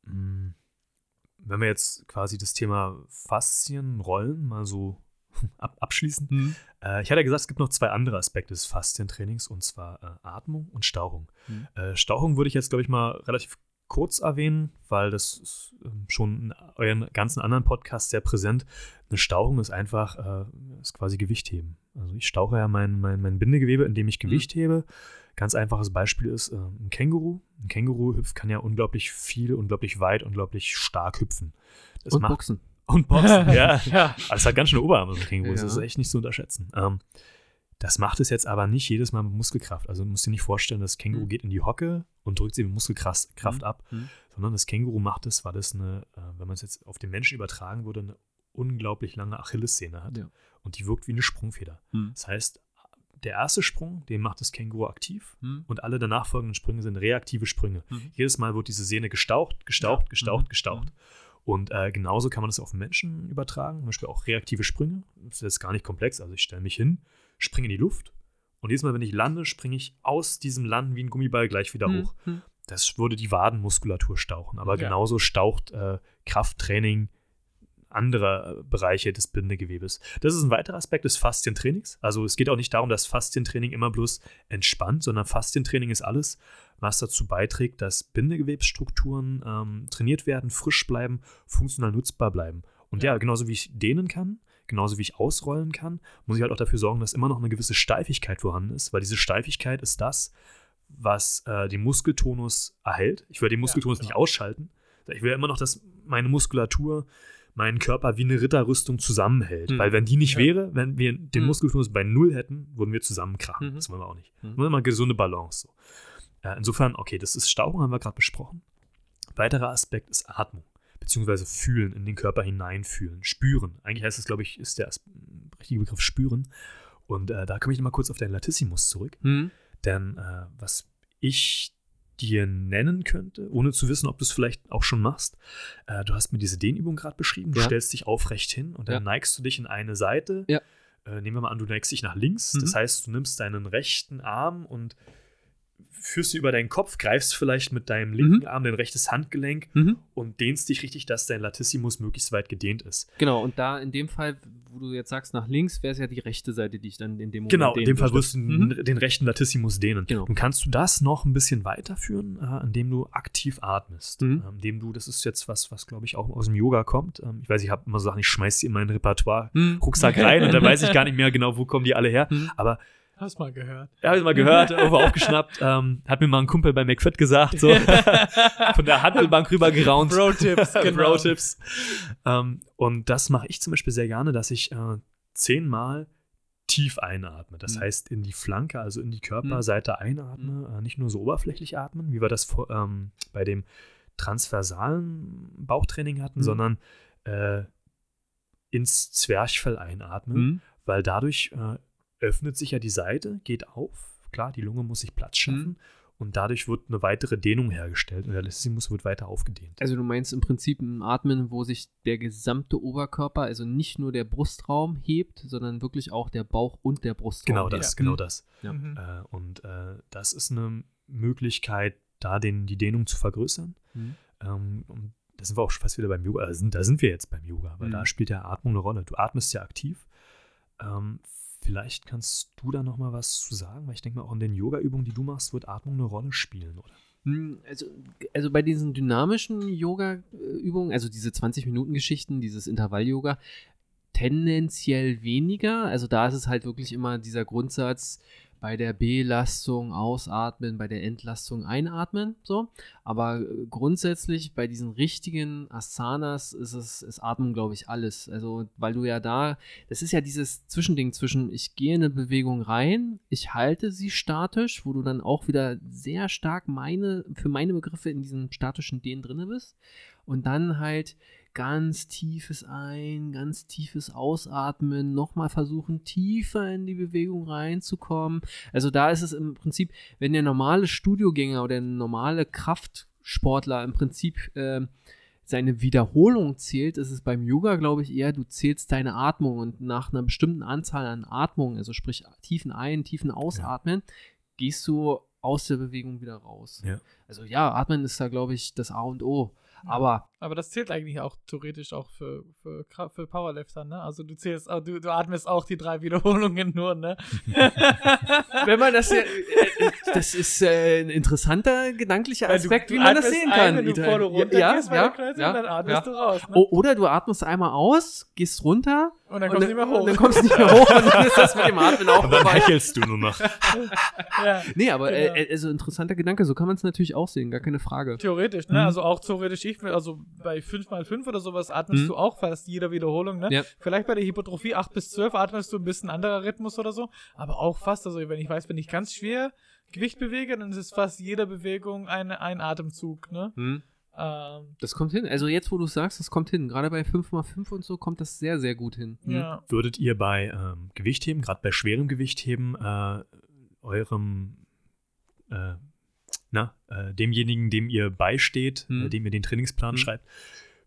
Mm, Wenn wir jetzt quasi das Thema Faszienrollen mal so ab abschließen. Äh, ich hatte ja gesagt, es gibt noch zwei andere Aspekte des Faszientrainings und zwar äh, Atmung und Stauchung. Mhm. Äh, Stauchung würde ich jetzt, glaube ich, mal relativ kurz erwähnen, weil das ist ähm, schon in euren ganzen anderen Podcasts sehr präsent. Eine Stauchung ist einfach, äh, ist quasi Gewichtheben. Also ich stauche ja mein, mein, mein Bindegewebe, indem ich Gewicht hebe. Ganz einfaches Beispiel ist äh, ein Känguru. Ein Känguru hüpft, kann ja unglaublich viel, unglaublich weit, unglaublich stark hüpfen. Das Und macht- Boxen. Und Boxen, ja. ja. Es hat ganz schöne Oberarme, so ein Känguru. Das Ja. ist echt nicht zu unterschätzen. Ähm, das macht es jetzt aber nicht jedes Mal mit Muskelkraft. Also du musst dir nicht vorstellen, das Känguru Mhm. geht in die Hocke und drückt sie mit Muskelkraft Kraft Mhm. ab, Mhm. sondern das Känguru macht es, weil es eine, äh, wenn man es jetzt auf den Menschen übertragen würde, eine unglaublich lange Achillessehne hat. Ja. Und die wirkt wie eine Sprungfeder. Mhm. Das heißt, der erste Sprung, den macht das Känguru aktiv Mhm. und alle danach folgenden Sprünge sind reaktive Sprünge. Mhm. Jedes Mal wird diese Sehne gestaucht, gestaucht, Ja. gestaucht, Mhm. gestaucht. Und äh, genauso kann man das auf Menschen übertragen, zum Beispiel auch reaktive Sprünge. Das ist gar nicht komplex. Also ich stelle mich hin, springe in die Luft und jedes Mal, wenn ich lande, springe ich aus diesem Landen wie ein Gummiball gleich wieder hoch. Mhm. Das würde die Wadenmuskulatur stauchen. Aber Ja. genauso staucht äh, Krafttraining andere äh, Bereiche des Bindegewebes. Das ist ein weiterer Aspekt des Faszientrainings. Also es geht auch nicht darum, dass Faszientraining immer bloß entspannt, sondern Faszientraining ist alles, was dazu beiträgt, dass Bindegewebsstrukturen ähm, trainiert werden, frisch bleiben, funktional nutzbar bleiben. Und ja. Ja. genauso wie ich dehnen kann, genauso wie ich ausrollen kann, muss ich halt auch dafür sorgen, dass immer noch eine gewisse Steifigkeit vorhanden ist, weil diese Steifigkeit ist das, was äh, den Muskeltonus erhält. Ich will den Muskeltonus genau. nicht ausschalten. Ich will immer noch, dass meine Muskulatur meinen Körper wie eine Ritterrüstung zusammenhält. Mhm. Weil wenn die nicht Ja. wäre, wenn wir den Mhm. Muskeltonus bei Null hätten, würden wir zusammenkrachen. Mhm. Das wollen wir auch nicht. Mhm. Wollen immer gesunde Balance. So. Äh, insofern, okay, das ist Stauchung, haben wir gerade besprochen. Weiterer Aspekt ist Atmung, beziehungsweise fühlen, in den Körper hineinfühlen, spüren. Eigentlich heißt es, glaube ich, ist der richtige Begriff spüren. Und äh, da komme ich nochmal kurz auf deinen Latissimus zurück. Mhm. Denn äh, was ich dir nennen könnte, ohne zu wissen, ob du es vielleicht auch schon machst, äh, du hast mir diese Dehnübung gerade beschrieben, du Ja. stellst dich aufrecht hin und dann Ja. neigst du dich in eine Seite. Ja. Äh, nehmen wir mal an, du neigst dich nach links. Mhm. Das heißt, du nimmst deinen rechten Arm und führst ihn über deinen Kopf, greifst vielleicht mit deinem linken Mhm. Arm dein rechtes Handgelenk Mhm. und dehnst dich richtig, dass dein Latissimus möglichst weit gedehnt ist. Genau, und da in dem Fall, wo du jetzt sagst, nach links, wäre es ja die rechte Seite, die ich dann in dem Moment Genau, in dem Fall wirst du Mhm. den, rechten Latissimus dehnen. Genau. Nun kannst du das noch ein bisschen weiterführen, äh, indem du aktiv atmest. Mhm. Ähm, indem du, das ist jetzt was, was glaube ich auch aus dem Yoga kommt. Ähm, ich weiß, ich habe immer so Sachen, ich schmeiß die in mein Repertoire. Mhm. Rucksack rein und dann weiß ich gar nicht mehr genau, wo kommen die alle her. Mhm. Aber Hast mal gehört. habe ich mal gehört, irgendwo aufgeschnappt, ähm, hat mir mal ein Kumpel bei McFit gesagt, so von der Handelbank rüber geraunt. Bro-Tipps, genau. Bro-Tipps. Ähm, und das mache ich zum Beispiel sehr gerne, dass ich äh, zehnmal tief einatme. Das Mhm. heißt, in die Flanke, also in die Körperseite einatme, äh, nicht nur so oberflächlich atmen, wie wir das vor, ähm, bei dem transversalen Bauchtraining hatten, Mhm. sondern äh, ins Zwerchfell einatmen, Mhm. weil dadurch äh, öffnet sich ja die Seite, geht auf. Klar, die Lunge muss sich Platz schaffen. und dadurch wird eine weitere Dehnung hergestellt und der Latissimus wird weiter aufgedehnt. Also du meinst im Prinzip ein Atmen, wo sich der gesamte Oberkörper, also nicht nur der Brustraum hebt, sondern wirklich auch der Bauch und der Brustraum. Genau das, genau das. Ja. Mhm. Äh, und äh, das ist eine Möglichkeit, da den, die Dehnung zu vergrößern. Mhm. Ähm, und da sind wir auch schon fast wieder beim Yoga. Da sind, da sind wir jetzt beim Yoga, weil Mhm. da spielt ja Atmung eine Rolle. Du atmest ja aktiv. Ähm, vielleicht kannst du da noch mal was zu sagen, weil ich denke mal, auch in den Yoga-Übungen, die du machst, wird Atmung eine Rolle spielen, oder? Hm, Also, also bei diesen dynamischen Yoga-Übungen, also diese 20-Minuten-Geschichten, dieses Intervall-Yoga, tendenziell weniger. Also da ist es halt wirklich immer dieser Grundsatz, bei der Belastung ausatmen, bei der Entlastung einatmen, so. Aber äh, grundsätzlich bei diesen richtigen Asanas ist es, ist Atmen, glaube ich, alles. Also, weil du ja da, das ist ja dieses Zwischending zwischen, ich gehe in eine Bewegung rein, ich halte sie statisch, wo du dann auch wieder sehr stark meine, für meine Begriffe in diesem statischen Dehnen drinne bist. Und dann halt ganz tiefes Ein, ganz tiefes Ausatmen, nochmal versuchen, tiefer in die Bewegung reinzukommen. Also da ist es im Prinzip, wenn der normale Studiogänger oder der normale Kraftsportler im Prinzip äh, seine Wiederholung zählt, ist es beim Yoga, glaube ich, eher, du zählst deine Atmung und nach einer bestimmten Anzahl an Atmungen, also sprich tiefen Ein-, tiefen Ausatmen, gehst du aus der Bewegung wieder raus. Ja. Also ja, Atmen ist da, glaube ich, das A und O. Aber Aber das zählt eigentlich auch theoretisch auch für, für, für Powerlifter, ne? Also du zählst auch, du, du atmest auch die drei Wiederholungen nur, ne? wenn man das ja, das ist äh, ein interessanter gedanklicher Aspekt, du wie man das sehen ein, kann. Wenn du vor du runter ja, gehst bei ja, der Kreuzung, ja, dann atmest ja. du raus, ne? O- Oder du atmest einmal aus, gehst runter und dann kommst du nicht mehr hoch. Dann kommst du nicht mehr hoch und dann ist das mit dem Atmen auch Und dann hechelst du nur noch. ja. Nee, aber Genau. äh, also interessanter Gedanke, so kann man es natürlich auch sehen, gar keine Frage. Theoretisch, ne? Mhm. Also auch theoretisch, ich, also bei 5x5 oder sowas atmest Mhm. du auch fast jeder Wiederholung, ne? Ja. Vielleicht bei der Hypertrophie 8 bis 12 atmest du ein bisschen anderer Rhythmus oder so, aber auch fast, also wenn ich weiß, wenn ich ganz schwer Gewicht bewege, dann ist es fast jeder Bewegung ein, ein Atemzug, ne? Hm, Ähm, das kommt hin. Also jetzt, wo du sagst, das kommt hin. Gerade bei 5x5 und so kommt das sehr, sehr gut hin. Hm. ja. Würdet ihr bei ähm, Gewichtheben, gerade bei schwerem Gewichtheben, äh, eurem, äh, na, äh, demjenigen, dem ihr beisteht, Hm. äh, dem ihr den Trainingsplan Hm. schreibt,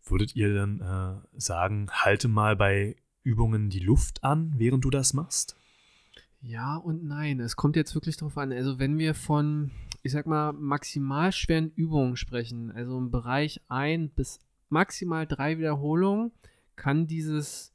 würdet ihr dann äh, sagen, halte mal bei Übungen die Luft an, während du das machst? Ja und nein. Es kommt jetzt wirklich drauf an. Also wenn wir von, ich sag mal, maximal schweren Übungen sprechen, also im Bereich ein bis maximal drei Wiederholungen, kann dieses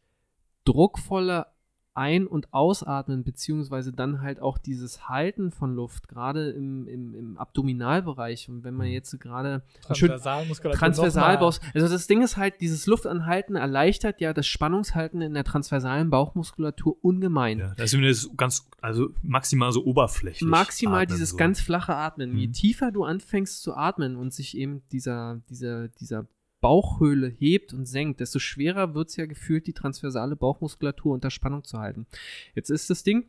druckvolle Ein- und Ausatmen, beziehungsweise dann halt auch dieses Halten von Luft, gerade im, im, im Abdominalbereich. Und wenn man jetzt gerade Transversalmuskulatur. transversal baust. Also das Ding ist halt, dieses Luftanhalten erleichtert ja das Spannungshalten in der transversalen Bauchmuskulatur ungemein. Ja, das ist ganz, also maximal so oberflächlich. Maximal atmen, dieses so. ganz flache Atmen. Je Mhm. tiefer du anfängst zu atmen und sich eben dieser, dieser, dieser Bauchhöhle hebt und senkt, desto schwerer wird es ja gefühlt, die transversale Bauchmuskulatur unter Spannung zu halten. Jetzt ist das Ding,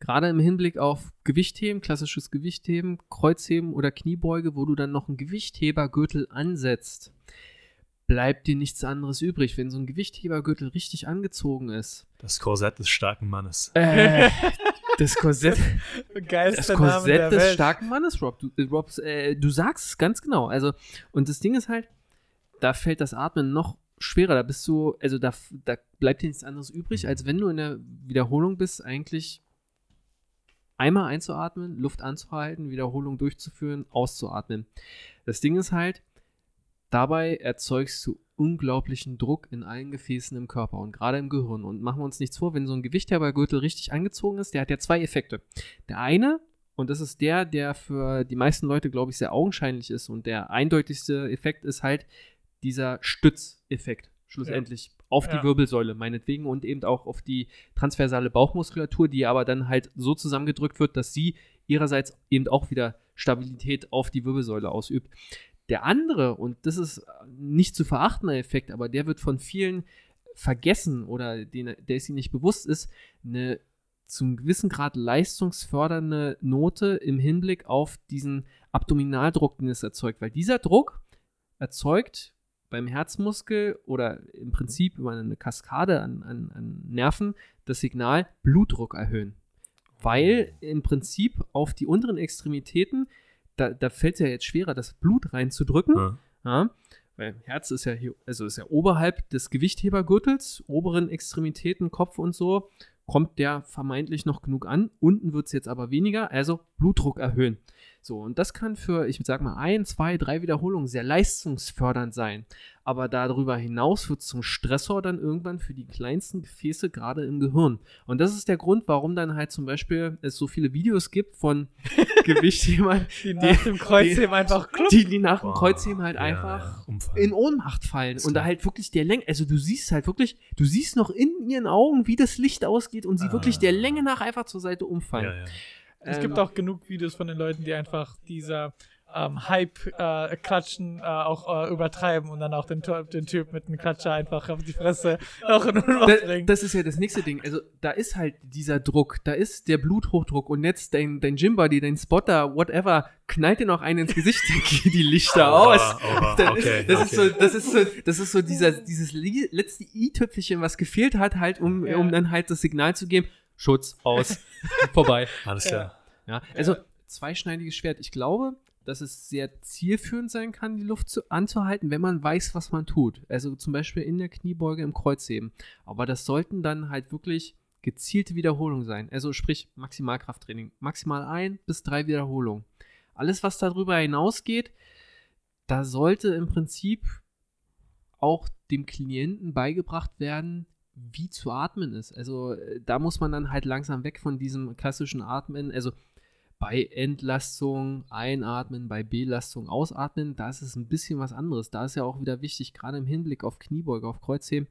gerade im Hinblick auf Gewichtheben, klassisches Gewichtheben, Kreuzheben oder Kniebeuge, wo du dann noch einen Gewichthebergürtel ansetzt, bleibt dir nichts anderes übrig. Wenn so ein Gewichthebergürtel richtig angezogen ist, Das Korsett des starken Mannes. äh, das Korsett Geilster das Name Korsett der des Welt. starken Mannes, Rob. Du, äh, Rob, äh, du sagst es ganz genau. Also, und das Ding ist halt, da fällt das Atmen noch schwerer. Da bist du, also da, da bleibt dir nichts anderes übrig, als wenn du in der Wiederholung bist, eigentlich einmal einzuatmen, Luft anzuhalten, Wiederholung durchzuführen, auszuatmen. Das Ding ist halt, dabei erzeugst du unglaublichen Druck in allen Gefäßen im Körper und gerade im Gehirn. Und machen wir uns nichts vor, wenn so ein Gewichthebergürtel richtig angezogen ist, der hat ja zwei Effekte. Der eine, und das ist der, der für die meisten Leute, glaube ich, sehr augenscheinlich ist und der eindeutigste Effekt ist halt dieser Stützeffekt, schlussendlich. Auf die Ja. Wirbelsäule, meinetwegen, und eben auch auf die transversale Bauchmuskulatur, die aber dann halt so zusammengedrückt wird, dass sie ihrerseits eben auch wieder Stabilität auf die Wirbelsäule ausübt. Der andere, und das ist nicht zu verachtender Effekt, aber der wird von vielen vergessen oder den, der es ihnen nicht bewusst ist, eine zum gewissen Grad leistungsfördernde Note im Hinblick auf diesen Abdominaldruck, den es erzeugt. Weil dieser Druck erzeugt beim Herzmuskel oder im Prinzip über eine Kaskade an, an, an Nerven das Signal Blutdruck erhöhen. weil im Prinzip auf die unteren Extremitäten, da, da fällt es ja jetzt schwerer, das Blut reinzudrücken. Ja. Ja, weil Herz ist ja hier, also ist ja oberhalb des Gewichthebergürtels, oberen Extremitäten, Kopf und so, kommt der vermeintlich noch genug an. Unten wird es jetzt aber weniger, also Blutdruck erhöhen. So, und das kann für, ich sag mal, ein, zwei, drei Wiederholungen sehr leistungsfördernd sein. Aber darüber hinaus wird es zum Stressor dann irgendwann für die kleinsten Gefäße, gerade im Gehirn. Und das ist der Grund, warum dann halt zum Beispiel es so viele Videos gibt von Gewichthebern, Die nach dem Kreuzheben die- einfach die, die nach dem Kreuzheben halt ja, einfach ja, umfallen. in Ohnmacht fallen. Und da halt wirklich der Länge, also du siehst halt wirklich, du siehst noch in ihren Augen, wie das Licht ausgeht und sie Ah. wirklich der Länge nach einfach zur Seite umfallen. ja, ja. Es Ähm, gibt auch genug Videos von den Leuten, die einfach dieser ähm, Hype-Klatschen äh, auch äh, übertreiben und dann auch den, Typ- den Typ mit dem Klatscher einfach auf die Fresse auch in Ohnmacht Da, bringen. das ist ja das nächste Ding. Also, da ist halt dieser Druck, da ist der Bluthochdruck und jetzt dein, dein Gymbody, dein Spotter, whatever, knallt dir noch einen ins Gesicht, dann gehen die Lichter aus. Das, ist so, das ist so, das ist so dieser, dieses letzte i-Tüpfelchen, was gefehlt hat, halt, um, Ja. um dann halt das Signal zu geben. Schutz aus, vorbei. Alles klar. Ja, also zweischneidiges Schwert. Ich glaube, dass es sehr zielführend sein kann, die Luft zu, anzuhalten, wenn man weiß, was man tut. Also zum Beispiel in der Kniebeuge im Kreuzheben. Aber das sollten dann halt wirklich gezielte Wiederholungen sein. Also sprich Maximalkrafttraining. Maximal ein bis drei Wiederholungen. Alles, was darüber hinausgeht, da sollte im Prinzip auch dem Klienten beigebracht werden, wie zu atmen ist. Also äh, da muss man dann halt langsam weg von diesem klassischen Atmen. Also bei Entlastung einatmen, bei Belastung ausatmen, da ist es ein bisschen was anderes. Da ist ja auch wieder wichtig, gerade im Hinblick auf Kniebeuge, auf Kreuzheben,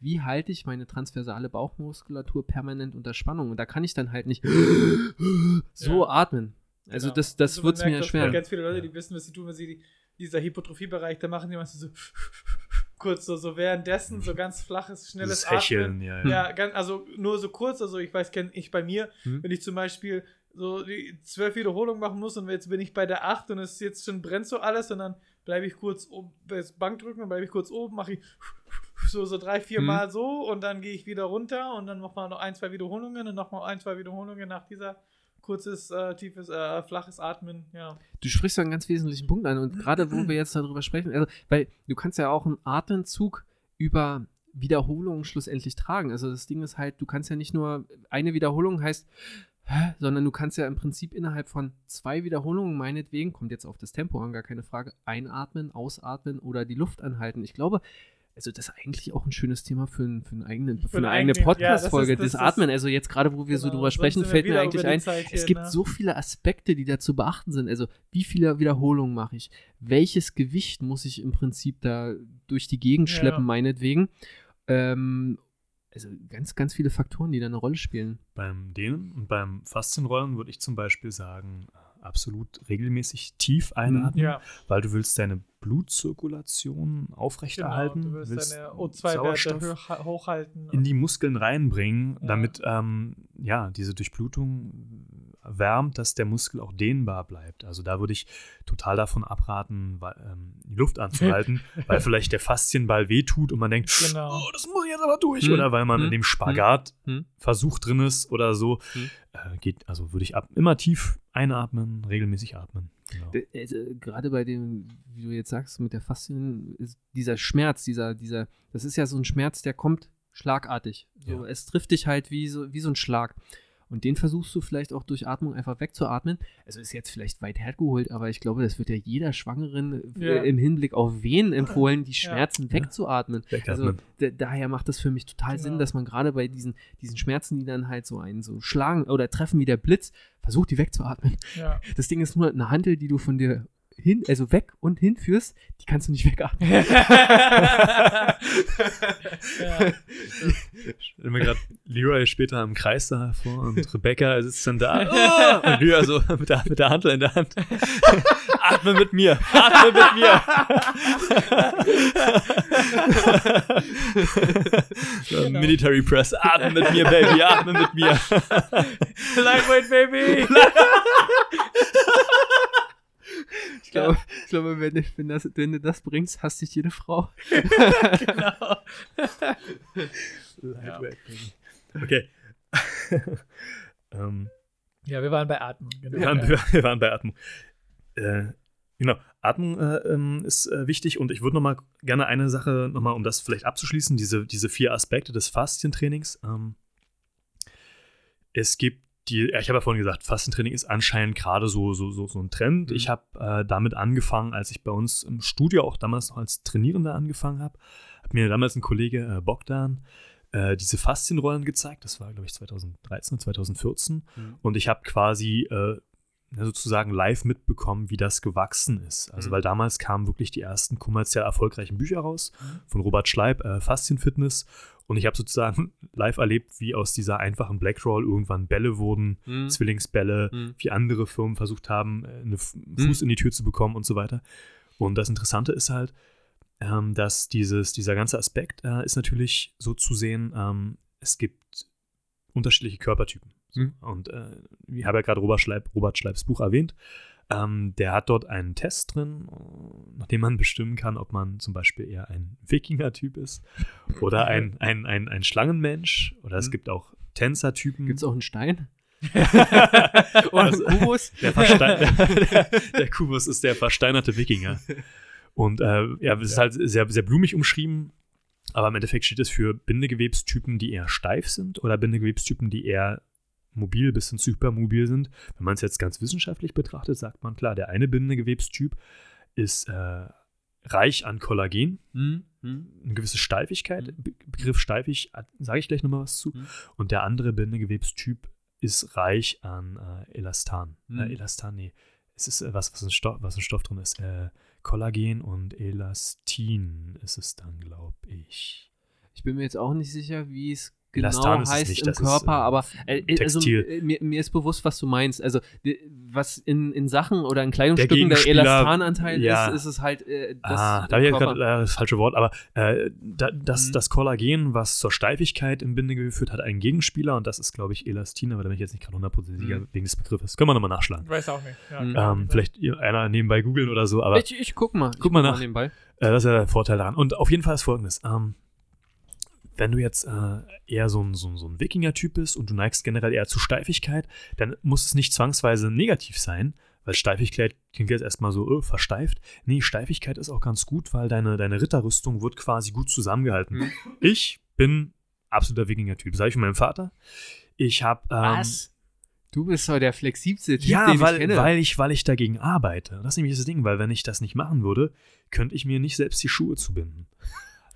wie halte ich meine transversale Bauchmuskulatur permanent unter Spannung? Und da kann ich dann halt nicht so Ja. atmen. Also Genau. das, das Also wird es mir merkt, dass erschweren. Ganz viele Leute, die wissen, was sie tun, wenn sie die, dieser Hypotrophie-Bereich, da machen die meistens so kurz so, so währenddessen, so ganz flaches, schnelles Dieses Hecheln, ja, ja. Ja, ganz, also nur so kurz, also ich weiß, kenne ich bei mir, Hm. wenn ich zum Beispiel so die zwölf Wiederholungen machen muss und jetzt bin ich bei der acht und es jetzt schon brennt so alles und dann bleibe ich kurz oben, das Bankdrücken, dann bleibe ich kurz oben, mache ich so, so drei, vier Hm. Mal so und dann gehe ich wieder runter und dann nochmal noch ein, zwei Wiederholungen und nochmal ein, zwei Wiederholungen nach dieser kurzes, äh, tiefes, äh, flaches Atmen, ja. Du sprichst da einen ganz wesentlichen Punkt an und gerade wo wir jetzt darüber sprechen, also, weil du kannst ja auch einen Atemzug über Wiederholungen schlussendlich tragen. Also das Ding ist halt, du kannst ja nicht nur eine Wiederholung heißt, sondern du kannst ja im Prinzip innerhalb von zwei Wiederholungen meinetwegen, kommt jetzt auf das Tempo an, gar keine Frage, einatmen, ausatmen oder die Luft anhalten. Ich glaube, also das ist eigentlich auch ein schönes Thema für, einen- für, einen eigenen, für, Für eine eigene eigenen- ja, das Podcast-Folge, das das, Atmen. Also jetzt gerade, wo wir so Genau, drüber sonst sprechen, fällt mir eigentlich ein, Zeit hier, es gibt ne? so viele Aspekte, die da zu beachten sind. Also, wie viele Wiederholungen mache ich? Welches Gewicht muss ich im Prinzip da durch die Gegend Ja. schleppen, meinetwegen? Ähm, also, ganz, ganz viele Faktoren, die da eine Rolle spielen. Beim Dehnen und beim Faszienrollen würde ich zum Beispiel sagen, absolut regelmäßig tief einatmen, Ja, weil du willst deine Blutzirkulation genau. aufrechterhalten, Du willst willst deine O2-Werte Sauerstoff hoch, hochhalten. in die Muskeln reinbringen, Ja. damit ähm, ja diese Durchblutung wärmt, dass der Muskel auch dehnbar bleibt. Also da würde ich total davon abraten, weil, ähm, die Luft anzuhalten, weil vielleicht der Faszienball wehtut und man denkt, Genau. oh, das muss ich jetzt aber durch. Hm. Oder weil man Hm. in dem Spagat Hm. Versuch drin ist oder so. Äh, geht, also würde ich ab, immer tief einatmen, regelmäßig atmen. Genau. Also, gerade bei dem, wie du jetzt sagst, mit der Faszien, dieser Schmerz, dieser, dieser, das ist ja so ein Schmerz, der kommt schlagartig. So, Ja. Es trifft dich halt wie so, wie so ein Schlag. Und den versuchst du vielleicht auch durch Atmung einfach wegzuatmen. Also ist jetzt vielleicht weit hergeholt, aber ich glaube, das wird ja jeder Schwangeren äh, Ja. im Hinblick auf Wehen empfohlen, die Schmerzen Ja. wegzuatmen. Also Wegatmen. d- daher macht das für mich total Sinn, Genau. dass man gerade bei diesen, diesen Schmerzen, die dann halt so einen so schlagen oder treffen wie der Blitz, versucht die wegzuatmen. Ja. Das Ding ist nur eine Handel, die du von dir hin, also weg und hinführst, die kannst du nicht wegatmen. ja. Stell mir gerade Leroy später im Kreis da vor und Rebecca sitzt dann da oh, und Leroy so mit der, mit der Handel in der Hand. Atme mit mir, atme mit mir. so, Genau. Military Press, atme mit mir, Baby, atme mit mir. Lightweight Baby! Ich glaube, ich glaube wenn, du- wenn, das, wenn du das bringst, hasst dich jede Frau. genau. Baby. Okay. ähm, Ja, wir waren bei Atmung. Genau. Wir, waren, wir, waren bei Atmung. Äh, genau, Atmung äh, ähm, ist äh, wichtig und ich würde noch mal gerne eine Sache noch mal, um das vielleicht abzuschließen, diese, diese vier Aspekte des Faszientrainings. Ähm, es gibt die, ich habe ja vorhin gesagt, Fastentraining ist anscheinend gerade so, so, so, so ein Trend. Mhm. Ich habe äh, damit angefangen, als ich bei uns im Studio auch damals noch als Trainierender angefangen habe. Hat mir damals ein Kollege äh, Bogdan äh, diese Faszienrollen gezeigt. Das war, glaube ich, 2013, 2014. Mhm. Und ich habe quasi äh, sozusagen live mitbekommen, wie das gewachsen ist. Also, mhm. weil damals kamen wirklich die ersten kommerziell erfolgreichen Bücher raus mhm. von Robert Schleib, äh, Faszienfitness. Und ich habe sozusagen live erlebt, wie aus dieser einfachen Blackroll irgendwann Bälle wurden, mhm. Zwillingsbälle, mhm. wie andere Firmen versucht haben, äh, einen mhm. Fuß in die Tür zu bekommen und so weiter. Und das Interessante ist halt, ähm, dass dieses, dieser ganze Aspekt äh, ist natürlich so zu sehen, ähm, es gibt unterschiedliche Körpertypen. Mhm. Und äh, ich habe ja gerade Robert, Schleib, Robert Schleibs Buch erwähnt. Ähm, der hat dort einen Test drin, nach dem man bestimmen kann, ob man zum Beispiel eher ein Wikinger-Typ ist oder ein, ein, ein, ein Schlangenmensch. Oder es mhm. gibt auch Tänzertypen. Gibt es auch einen Stein? Oder also, einen Kubus? Der, der, der, Kubus ist der versteinerte Wikinger. Und äh, ja, es ist halt sehr, sehr blumig umschrieben. Aber im Endeffekt steht es für Bindegewebstypen, die eher steif sind oder Bindegewebstypen, die eher mobil bis hin zu hypermobil sind. Wenn man es jetzt ganz wissenschaftlich betrachtet, sagt man klar, der eine Bindegewebstyp ist äh, reich an Kollagen, mhm. eine gewisse Steifigkeit. Mhm. Begriff steifig sage ich gleich nochmal was zu. Mhm. Und der andere Bindegewebstyp ist reich an äh, Elastan. Äh, mhm. Elastan, nee. Es ist äh, was, was ein, Stoff, was ein Stoff drin ist. Äh, Kollagen und Elastin ist es dann, glaube ich. Ich bin mir jetzt auch nicht sicher, wie es genau Elastan heißt nicht, im Körper, ist, äh, aber äh, äh also, äh, mir, mir, ist bewusst, was du meinst. Also was in, in Sachen oder in Kleidungsstücken der, der Elastananteil ja. ist, ist es halt äh, das Ah, da habe ich gerade äh, das falsche Wort, aber äh, da, das, mhm. das Kollagen, was zur Steifigkeit im Bindegewebe führt, hat einen Gegenspieler und das ist, glaube ich, Elastin, aber da bin ich jetzt nicht gerade hundertprozentig sicher mhm. wegen des Begriffes. Können wir nochmal nachschlagen. Ich weiß auch nicht. Ja, mhm. ähm, vielleicht einer nebenbei googeln oder so, aber ich, ich guck mal. Guck mal nach. Mal nebenbei. das ist ja der Vorteil daran. Und auf jeden Fall ist folgendes. Ähm, wenn du jetzt äh, eher so ein, so, so ein Wikinger-Typ bist und du neigst generell eher zu Steifigkeit, dann muss es nicht zwangsweise negativ sein, weil Steifigkeit klingt jetzt erstmal so oh, versteift. Nee, Steifigkeit ist auch ganz gut, weil deine, deine Ritterrüstung wird quasi gut zusammengehalten. Mhm. Ich bin absoluter Wikinger-Typ, sage ich von meinem Vater. Ich habe. Ähm, Was? Du bist doch der flexibelste Typ, ja, den weil, ich kenne. weil ich, weil ich dagegen arbeite. Das ist nämlich das Ding, weil wenn ich das nicht machen würde, könnte ich mir nicht selbst die Schuhe zubinden.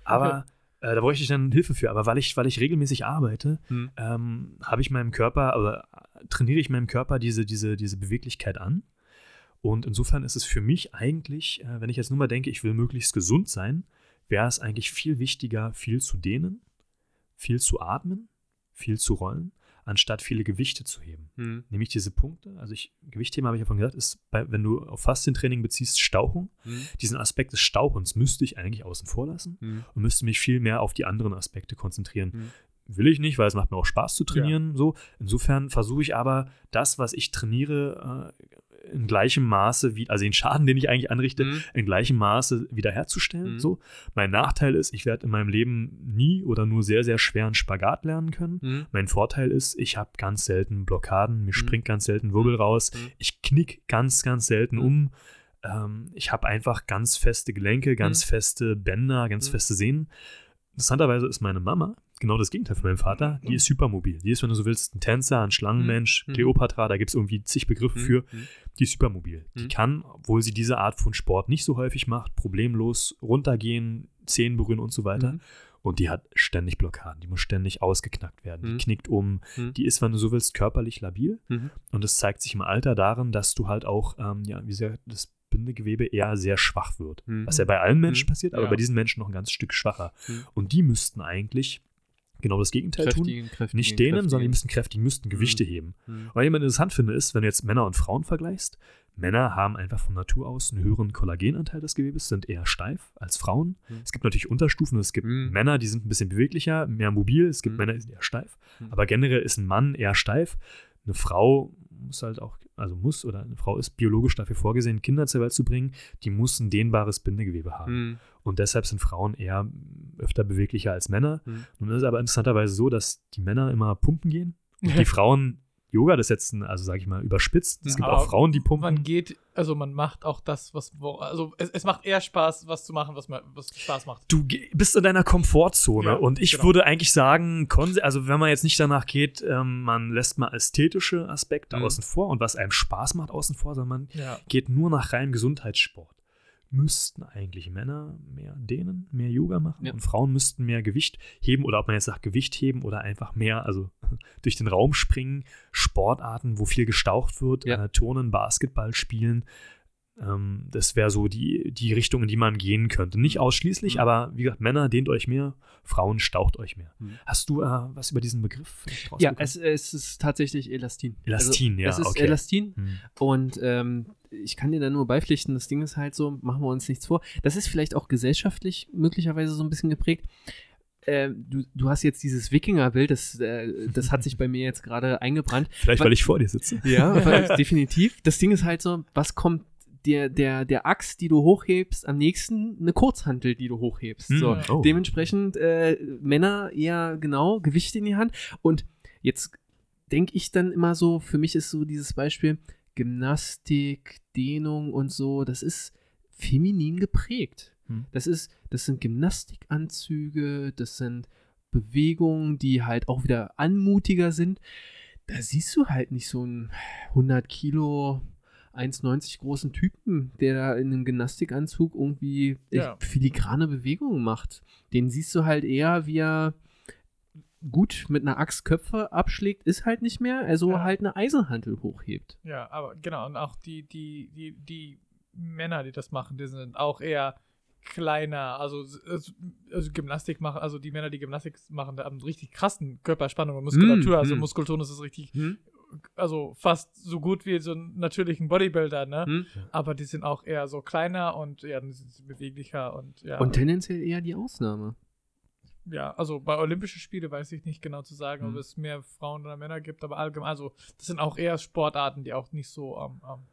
Aber okay. Äh, da bräuchte ich dann Hilfe für. Aber weil ich, weil ich regelmäßig arbeite, hm. ähm, habe ich meinem Körper, oder trainiere ich meinem Körper diese, diese, diese Beweglichkeit an. Und insofern ist es für mich eigentlich, äh, wenn ich jetzt nur mal denke, ich will möglichst gesund sein, wäre es eigentlich viel wichtiger, viel zu dehnen, viel zu atmen, viel zu rollen anstatt viele Gewichte zu heben. Hm. Nämlich diese Punkte, also ich, Gewichtheben habe ich ja von gesagt, ist, bei, wenn du auf Faszientraining beziehst, Stauchung. Hm. Diesen Aspekt des Stauchens müsste ich eigentlich außen vor lassen hm. und müsste mich viel mehr auf die anderen Aspekte konzentrieren. Hm. Will ich nicht, weil es macht mir auch Spaß zu trainieren. Ja. So. Insofern versuche ich aber, das, was ich trainiere, äh, in gleichem Maße, wie, also den Schaden, den ich eigentlich anrichte, mhm. in gleichem Maße wiederherzustellen. Mhm. So. Mein Nachteil ist, ich werde in meinem Leben nie oder nur sehr, sehr schwer einen Spagat lernen können. Mhm. Mein Vorteil ist, ich habe ganz selten Blockaden, mir mhm. springt ganz selten Wirbel mhm. raus, mhm. ich knick ganz, ganz selten um. Ähm, ich habe einfach ganz feste Gelenke, ganz feste Bänder, ganz feste Sehnen. Interessanterweise ist meine Mama genau das Gegenteil von meinem Vater. Die ist hypermobil. Die ist, wenn du so willst, ein Tänzer, ein Schlangenmensch, mhm. Kleopatra, da gibt es irgendwie zig Begriffe mhm. für. Die ist hypermobil. Mhm. Die kann, obwohl sie diese Art von Sport nicht so häufig macht, problemlos runtergehen, Zehen berühren und so weiter. Mhm. Und die hat ständig Blockaden. Die muss ständig ausgeknackt werden. Die mhm. knickt um. Mhm. Die ist, wenn du so willst, körperlich labil. Und das zeigt sich im Alter darin, dass du halt auch, ähm, ja, wie gesagt, das Bindegewebe eher sehr schwach wird. Was ja bei allen Menschen passiert, aber ja. bei diesen Menschen noch ein ganz Stück schwacher. Und die müssten eigentlich genau das Gegenteil kräftigen, tun. Kräftigen, nicht denen, kräftigen. sondern die müssen kräftig, müssten Gewichte mhm. heben. Mhm. Und was ich immer interessant finde, ist, wenn du jetzt Männer und Frauen vergleichst, Männer haben einfach von Natur aus einen höheren Kollagenanteil des Gewebes, sind eher steif als Frauen. Mhm. Es gibt natürlich Unterstufen. Es gibt mhm. Männer, die sind ein bisschen beweglicher, mehr mobil. Es gibt mhm. Männer, die sind eher steif. Mhm. Aber generell ist ein Mann eher steif. Eine Frau muss halt auch, also muss oder eine Frau ist biologisch dafür vorgesehen, Kinder zur Welt zu bringen, die muss ein dehnbares Bindegewebe haben. Mhm. Und deshalb sind Frauen eher öfter beweglicher als Männer. Mhm. Nun ist es aber interessanterweise so, dass die Männer immer pumpen gehen und die Frauen Yoga, das ist jetzt, ein, also sage ich mal, überspitzt. Es gibt Aber auch Frauen, die pumpen. Man geht, also man macht auch das, was, also es, es macht eher Spaß, was zu machen, was, man, was Spaß macht. du bist in deiner Komfortzone Ja, und ich genau. würde eigentlich sagen, also wenn man jetzt nicht danach geht, ähm, man lässt mal ästhetische Aspekte Mhm. außen vor und was einem Spaß macht außen vor, sondern man Ja. geht nur nach reinem Gesundheitssport. Müssten eigentlich Männer mehr dehnen, mehr Yoga machen Ja. und Frauen müssten mehr Gewicht heben oder ob man jetzt sagt Gewicht heben oder einfach mehr, also durch den Raum springen, Sportarten, wo viel gestaucht wird, Ja. äh, Turnen, Basketball spielen. Ähm, das wäre so die, die Richtung, in die man gehen könnte. Nicht ausschließlich, Mhm. aber wie gesagt, Männer dehnt euch mehr, Frauen staucht euch mehr. Mhm. Hast du äh, was über diesen Begriff Ja, es, es ist tatsächlich Elastin. Elastin, also, ja, Es ist okay. Elastin Hm. und ähm, ich kann dir da nur beipflichten, das Ding ist halt so, machen wir uns nichts vor. Das ist vielleicht auch gesellschaftlich möglicherweise so ein bisschen geprägt. Ähm, du, du hast jetzt dieses Wikinger-Bild, das, äh, das hat sich bei mir jetzt gerade eingebrannt. Vielleicht, Wa- weil ich vor dir sitze. Ja, definitiv. Das Ding ist halt so, was kommt der, der, der Axt, die du hochhebst, am nächsten eine Kurzhantel, die du hochhebst. So. Hm, oh. Dementsprechend äh, Männer eher genau Gewicht in die Hand. Und jetzt denke ich dann immer so, für mich ist so dieses Beispiel Gymnastik, Dehnung und so, das ist feminin geprägt. Hm. Das ist, das sind Gymnastikanzüge, das sind Bewegungen, die halt auch wieder anmutiger sind. Da siehst du halt nicht so einen 100 Kilo 1,90 großen Typen, der da in einem Gymnastikanzug irgendwie Ja. filigrane Bewegungen macht. Den siehst du halt eher, wie er gut mit einer Axt Köpfe abschlägt, ist halt nicht mehr, also Ja. halt eine Eisenhantel hochhebt. Ja, aber genau, und auch die, die, die, die Männer, die das machen, die sind auch eher kleiner, also, also, also Gymnastik machen, also die Männer, die Gymnastik machen, da haben richtig krassen Körperspannung und Muskulatur, Mm, also mm. Muskeltonus ist richtig, Hm? Also fast so gut wie so einen natürlichen Bodybuilder, ne? Hm? Aber die sind auch eher so kleiner und ja, dann sind sie beweglicher und ja. Und tendenziell eher die Ausnahme. ja, also bei Olympischen Spiele weiß ich nicht genau zu sagen, ob Mhm. es mehr Frauen oder Männer gibt, aber allgemein, also das sind auch eher Sportarten, die auch nicht so ähm, ähm,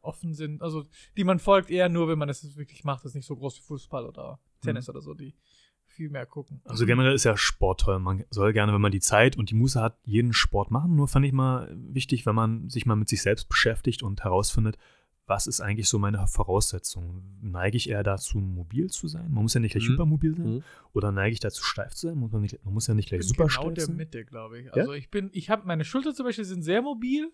offen sind, also die man folgt eher nur, wenn man es wirklich macht, das ist nicht so groß wie Fußball oder Tennis oder so, die viel mehr gucken. Also generell ist ja Sport toll. Man soll gerne, wenn man die Zeit und die Muße hat, jeden Sport machen. Nur fand ich mal wichtig, wenn man sich mal mit sich selbst beschäftigt und herausfindet, was ist eigentlich so meine Voraussetzung? Neige ich eher dazu, mobil zu sein? Man muss ja nicht gleich Mhm. hypermobil sein. Mhm. Oder neige ich dazu, steif zu sein? Muss man, nicht, man muss ja nicht Ich gleich bin super genau steif der sein. Mitte, glaube ich. Also ich bin, ich habe meine Schulter zum Beispiel sind sehr mobil,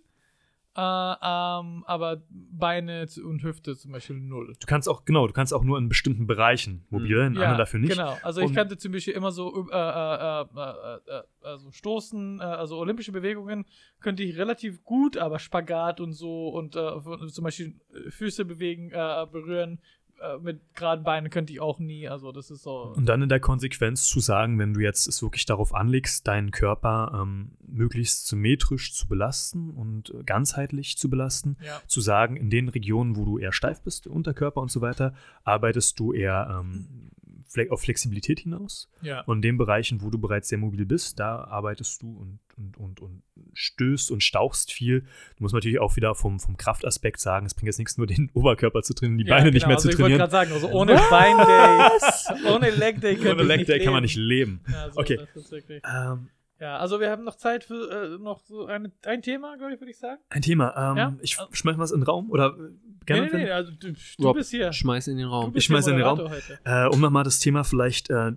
äh, ähm, aber Beine und Hüfte zum Beispiel null. Du kannst auch, genau, du kannst auch nur in bestimmten Bereichen mobil in anderen dafür nicht. Genau, also ich Und- kannte zum Beispiel immer so äh, äh, äh, äh, äh, also Stoßen, äh, also olympische Bewegungen könnte ich relativ gut, aber Spagat und so und äh, zum Beispiel äh, Füße bewegen, äh, berühren äh, mit geraden Beinen könnte ich auch nie. Also das ist so. Und dann in der Konsequenz zu sagen, wenn du jetzt es wirklich darauf anlegst, deinen Körper ähm, möglichst symmetrisch zu belasten und ganzheitlich zu belasten, Ja. zu sagen, in den Regionen, wo du eher steif bist, Unterkörper und so weiter, arbeitest du eher ähm, auf Flexibilität hinaus. Ja. Und in den Bereichen, wo du bereits sehr mobil bist, da arbeitest du und, und, und, und stößt und stauchst viel. Du musst natürlich auch wieder vom, vom Kraftaspekt sagen, es bringt jetzt nichts, nur den Oberkörper zu trainieren, die Ja, Beine nicht genau. mehr also zu ich wollte trainieren. gerade sagen, also ohne Beinday, ohne Leg Day Ohne Leg nicht Day kann man nicht leben. leben. Also, Okay. Ähm, ja, also wir haben noch Zeit für äh, noch so eine, ein Thema, glaube ich, würde ich sagen. ein Thema. Ähm, Ja? Ich schmeiß was in den Raum oder äh, gerne. nee, nee, nee, also du, du Rob, bist hier. Schmeiß in den Raum. Ich schmeiß in den Raum. Äh, um nochmal das Thema vielleicht äh,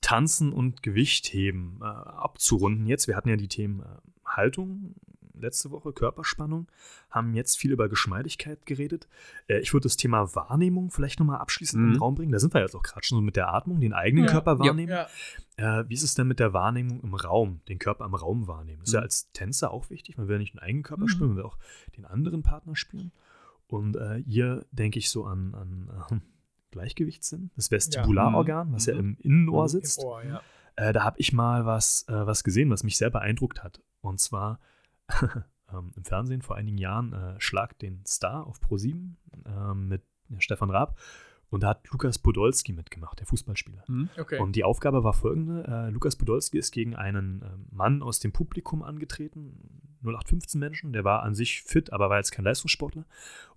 Tanzen und Gewichtheben äh, abzurunden jetzt. Wir hatten ja die Themen äh, Haltung letzte Woche, Körperspannung, haben jetzt viel über Geschmeidigkeit geredet. Äh, ich würde das Thema Wahrnehmung vielleicht nochmal abschließend in Mhm. den Raum bringen. Da sind wir jetzt auch gerade schon so mit der Atmung, den eigenen Ja. Körper Ja. wahrnehmen. Ja, Äh, wie ist es denn mit der Wahrnehmung im Raum, den Körper im Raum wahrnehmen? Das ist ja Mhm. als Tänzer auch wichtig. Man will ja nicht den eigenen Körper Mhm. spüren, man will auch den anderen Partner spüren. Und äh, hier denke ich so an, an äh, Gleichgewichtssinn, das Vestibularorgan, was ja Mhm. im Innenohr Mhm. sitzt. im Ohr, ja. Äh, da habe ich mal was, äh, was gesehen, was mich sehr beeindruckt hat. Und zwar ähm, im Fernsehen vor einigen Jahren äh, Schlag den Star auf Pro7 ähm, mit Stefan Raab. Und da hat Lukas Podolski mitgemacht, der Fußballspieler. Okay. Und die Aufgabe war folgende: äh, Lukas Podolski ist gegen einen ähm, Mann aus dem Publikum angetreten, 0815 Menschen, der war an sich fit, aber war jetzt kein Leistungssportler.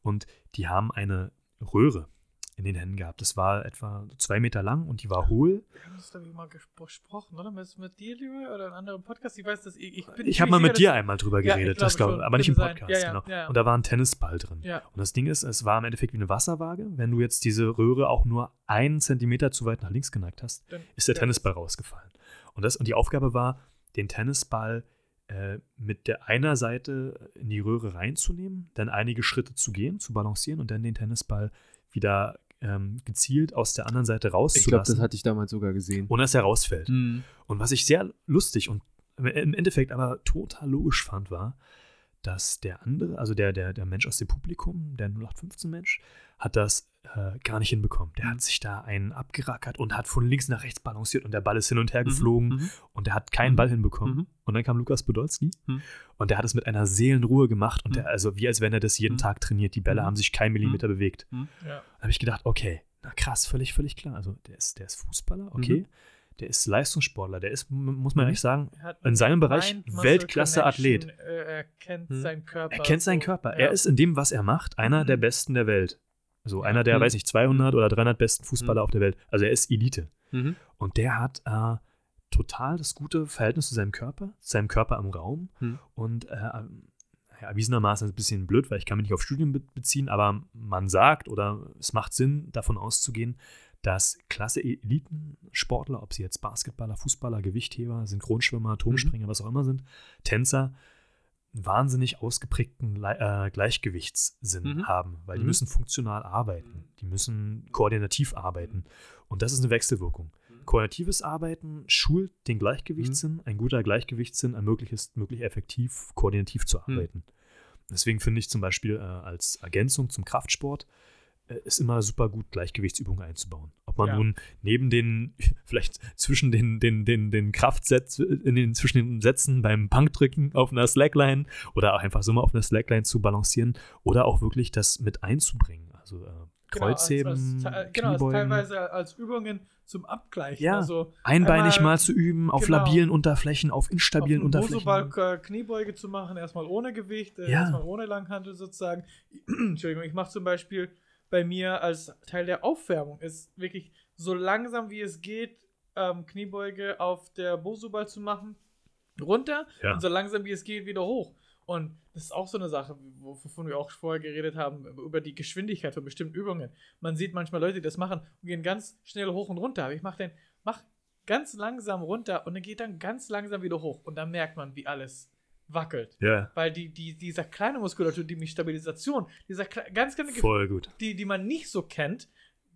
Und die haben eine Röhre in den Händen gehabt. Das war etwa zwei Meter lang und die war hohl. Wir haben das, glaube ich, mal gesprochen, oder? Mit, mit dir, lieber, oder in einem anderen Podcast? Ich weiß, dass ich. Ich, bin ich habe mal sicher, mit dir einmal drüber Ja, ich geredet, glaube das glaube aber nicht im. Podcast, Ja, ja, genau. Und da war ein Tennisball drin. Und das Ding ist, es war im Endeffekt wie eine Wasserwaage. Wenn du jetzt diese Röhre auch nur einen Zentimeter zu weit nach links geneigt hast, Dann- ist der Tennisball rausgefallen. Und, das, und die Aufgabe war, den Tennisball äh, mit der einer Seite in die Röhre reinzunehmen, dann einige Schritte zu gehen, zu balancieren und dann den Tennisball wieder ähm, gezielt aus der anderen Seite Ich glaube, rauszulassen, das hatte ich damals sogar gesehen. ohne dass er rausfällt. Mhm. Und was ich sehr lustig und im Endeffekt aber total logisch fand, war, dass der andere, also der, der, der Mensch aus dem Publikum, der 0815-Mensch, hat das äh, gar nicht hinbekommen. Der hat sich da einen abgerackert und hat von links nach rechts balanciert und der Ball ist hin und her geflogen Mhm. und der hat keinen Mhm. Ball hinbekommen. Mhm. Und dann kam Lukas Podolski Mhm. und der hat es mit einer Seelenruhe gemacht und Mhm. der, also wie als wenn er das jeden Mhm. Tag trainiert. Die Bälle Mhm. haben sich kein Millimeter bewegt. Ja. Da habe ich gedacht, okay, na krass, völlig, völlig klar. Also der ist, der ist Fußballer, okay. Mhm. Der ist Leistungssportler, der ist, muss man Mhm. ehrlich sagen, in seinem Bereich Weltklasse-Athlet. Er kennt Hm. seinen Körper. Er kennt seinen. Körper. Er ist in dem, was er macht, einer der Besten der Welt. Also Ja. einer der, Mhm. weiß nicht, 200 oder 300 besten Fußballer Mhm. auf der Welt. Also er ist Elite. Mhm. Und der hat äh, total das gute Verhältnis zu seinem Körper, zu seinem Körper im Raum. Mhm. Und äh, ja, erwiesenermaßen ein bisschen blöd, weil ich kann mich nicht auf Studien be beziehen, aber man sagt oder es macht Sinn, davon auszugehen, dass klasse Elitensportler, ob sie jetzt Basketballer, Fußballer, Gewichtheber, Synchronschwimmer, Turmspringer, was auch immer sind, Tänzer, einen wahnsinnig ausgeprägten Le äh, Gleichgewichtssinn Mhm. haben, weil die Mhm. müssen funktional arbeiten, die müssen koordinativ arbeiten und das ist eine Wechselwirkung. Koordinatives Arbeiten schult den Gleichgewichtssinn. Ein guter Gleichgewichtssinn ermöglicht es, möglich effektiv koordinativ zu arbeiten. Deswegen finde ich zum Beispiel äh, als Ergänzung zum Kraftsport ist immer super gut, Gleichgewichtsübungen einzubauen. Ob man Ja. nun neben den, vielleicht zwischen den, den, den, den Kraftsätzen, in den, zwischen den Sätzen beim Punkdrücken auf einer Slackline oder auch einfach so mal auf einer Slackline zu balancieren oder auch wirklich das mit einzubringen. Also äh, Genau, als- Kreuzheben, als, als, genau, als teilweise als Übungen zum Abgleichen. Ja, Also Einbeinig einmal- mal zu üben, auf genau. labilen Unterflächen, auf instabilen auf Unterflächen. Äh, Kniebeuge zu machen, erstmal ohne Gewicht, äh, Ja. erstmal ohne Langhantel sozusagen. Entschuldigung, ich mache zum Beispiel bei mir als Teil der Aufwärmung ist wirklich so langsam wie es geht, ähm, Kniebeuge auf der Bosoball zu machen, runter Ja. und so langsam wie es geht wieder hoch. Und das ist auch so eine Sache, wo- wovon wir auch vorher geredet haben, über die Geschwindigkeit von bestimmten Übungen. Man sieht manchmal Leute, die das machen und gehen ganz schnell hoch und runter. Aber ich mache den, mach ganz langsam runter und dann geht dann ganz langsam wieder hoch. Und dann merkt man, wie alles wackelt. Ja, Weil die, die, dieser kleine Muskulatur, die Stabilisation, dieser ganz kleine Ge- voll gut. die, die man nicht so kennt,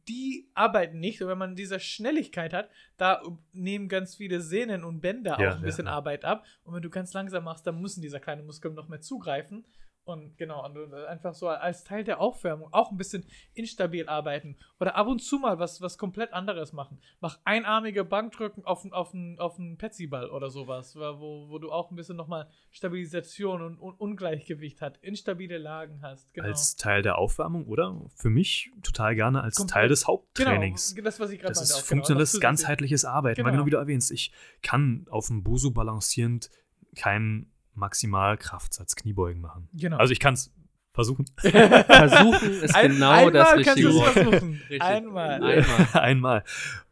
die arbeiten nicht. Und wenn man diese Schnelligkeit hat, da nehmen ganz viele Sehnen und Bänder Ja, auch ein bisschen ja. Arbeit ab. Und wenn du ganz langsam machst, dann müssen diese kleinen Muskeln noch mehr zugreifen. Und genau, und äh, einfach so als Teil der Aufwärmung auch ein bisschen instabil arbeiten. Oder ab und zu mal was, was komplett anderes machen. Mach einarmige Bankdrücken auf, auf, auf einen Petsyball oder sowas, wo, wo du auch ein bisschen nochmal Stabilisation und, und Ungleichgewicht hast, instabile Lagen hast. Genau. Als Teil der Aufwärmung, oder? Für mich total gerne als Komplett. Teil des Haupttrainings. Genau, das, was ich gerade Das ist auch, genau, funktionelles, zusätzlich. ganzheitliches Arbeiten. Genau. genau wie du erwähnst. Ich kann auf dem Buso balancierend keinen Maximalkraftsatz Kniebeugen machen. Genau. Also ich kann es versuchen. Versuchen ist Ein- genau das richtige Wort. versuchen. Richtig. Einmal. Einmal. Einmal.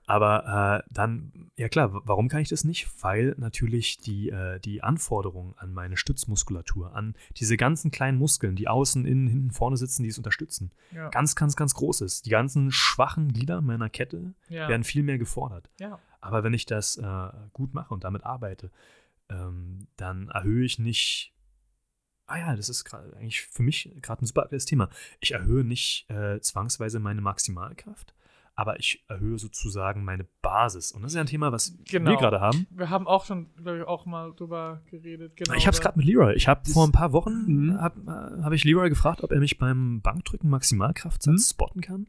Aber äh, dann, ja klar, warum kann ich das nicht? Weil natürlich die, äh, die Anforderungen an meine Stützmuskulatur, an diese ganzen kleinen Muskeln, die außen, innen, hinten, vorne sitzen, die es unterstützen, Ja. ganz, ganz, ganz groß ist. Die ganzen schwachen Glieder meiner Kette ja. werden viel mehr gefordert. ja. Aber wenn ich das äh, gut mache und damit arbeite, ähm, dann erhöhe ich nicht. Ah ja, das ist gerade eigentlich für mich gerade ein super aktuelles Thema. Ich erhöhe nicht äh, zwangsweise meine Maximalkraft, aber ich erhöhe sozusagen meine Basis. Und das ist ja ein Thema, was Genau. wir gerade haben. Wir haben auch schon, glaube ich, auch mal drüber geredet. Genau, ich habe es gerade mit Leroy. Ich habe vor ein paar Wochen Mhm. hab, äh, hab ich Leroy gefragt, ob er mich beim Bankdrücken Maximalkraftsatz Mhm. spotten kann.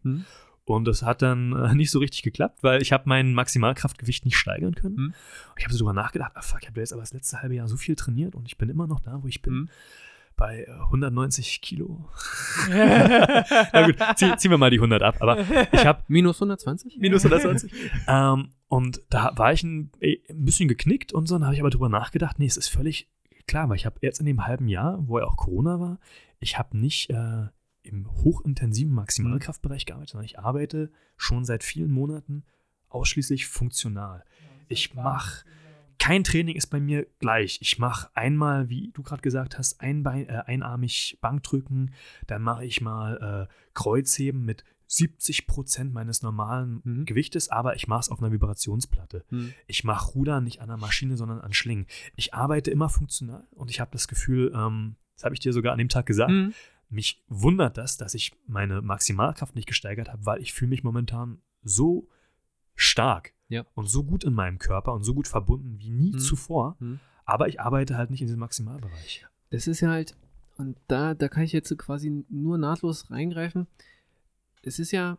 Und das hat dann äh, nicht so richtig geklappt, weil ich habe mein Maximalkraftgewicht nicht steigern können. Mhm. Ich habe so drüber nachgedacht, ah fuck, ich habe jetzt aber das letzte halbe Jahr so viel trainiert und ich bin immer noch da, wo ich bin. Mhm. Bei äh, 190 Kilo. Na gut, zieh, ziehen wir mal die 100 ab. Aber ich habe Minus 120? minus 120. ähm, und da war ich ein, eh, ein bisschen geknickt und so. Dann habe ich aber drüber nachgedacht, nee, es ist völlig klar, weil ich habe jetzt in dem halben Jahr, wo ja auch Corona war, ich habe nicht äh, im hochintensiven Maximalkraftbereich gearbeitet, sondern ich arbeite schon seit vielen Monaten ausschließlich funktional. Ich mache kein Training ist bei mir gleich. Ich mache einmal, wie du gerade gesagt hast, einbein, äh, einarmig Bankdrücken, dann mache ich mal äh, Kreuzheben mit 70 Prozent meines normalen Mhm. Gewichtes, aber ich mache es auf einer Vibrationsplatte. Hm. Ich mache Rudern nicht an der Maschine, sondern an Schlingen. Ich arbeite immer funktional und ich habe das Gefühl, ähm, das habe ich dir sogar an dem Tag gesagt, Hm. Mich wundert das, dass ich meine Maximalkraft nicht gesteigert habe, weil ich fühle mich momentan so stark Ja. und so gut in meinem Körper und so gut verbunden wie nie Mhm. zuvor. Mhm. Aber ich arbeite halt nicht in diesem Maximalbereich. Das ist ja halt, und da, da kann ich jetzt quasi nur nahtlos reingreifen. Es ist ja,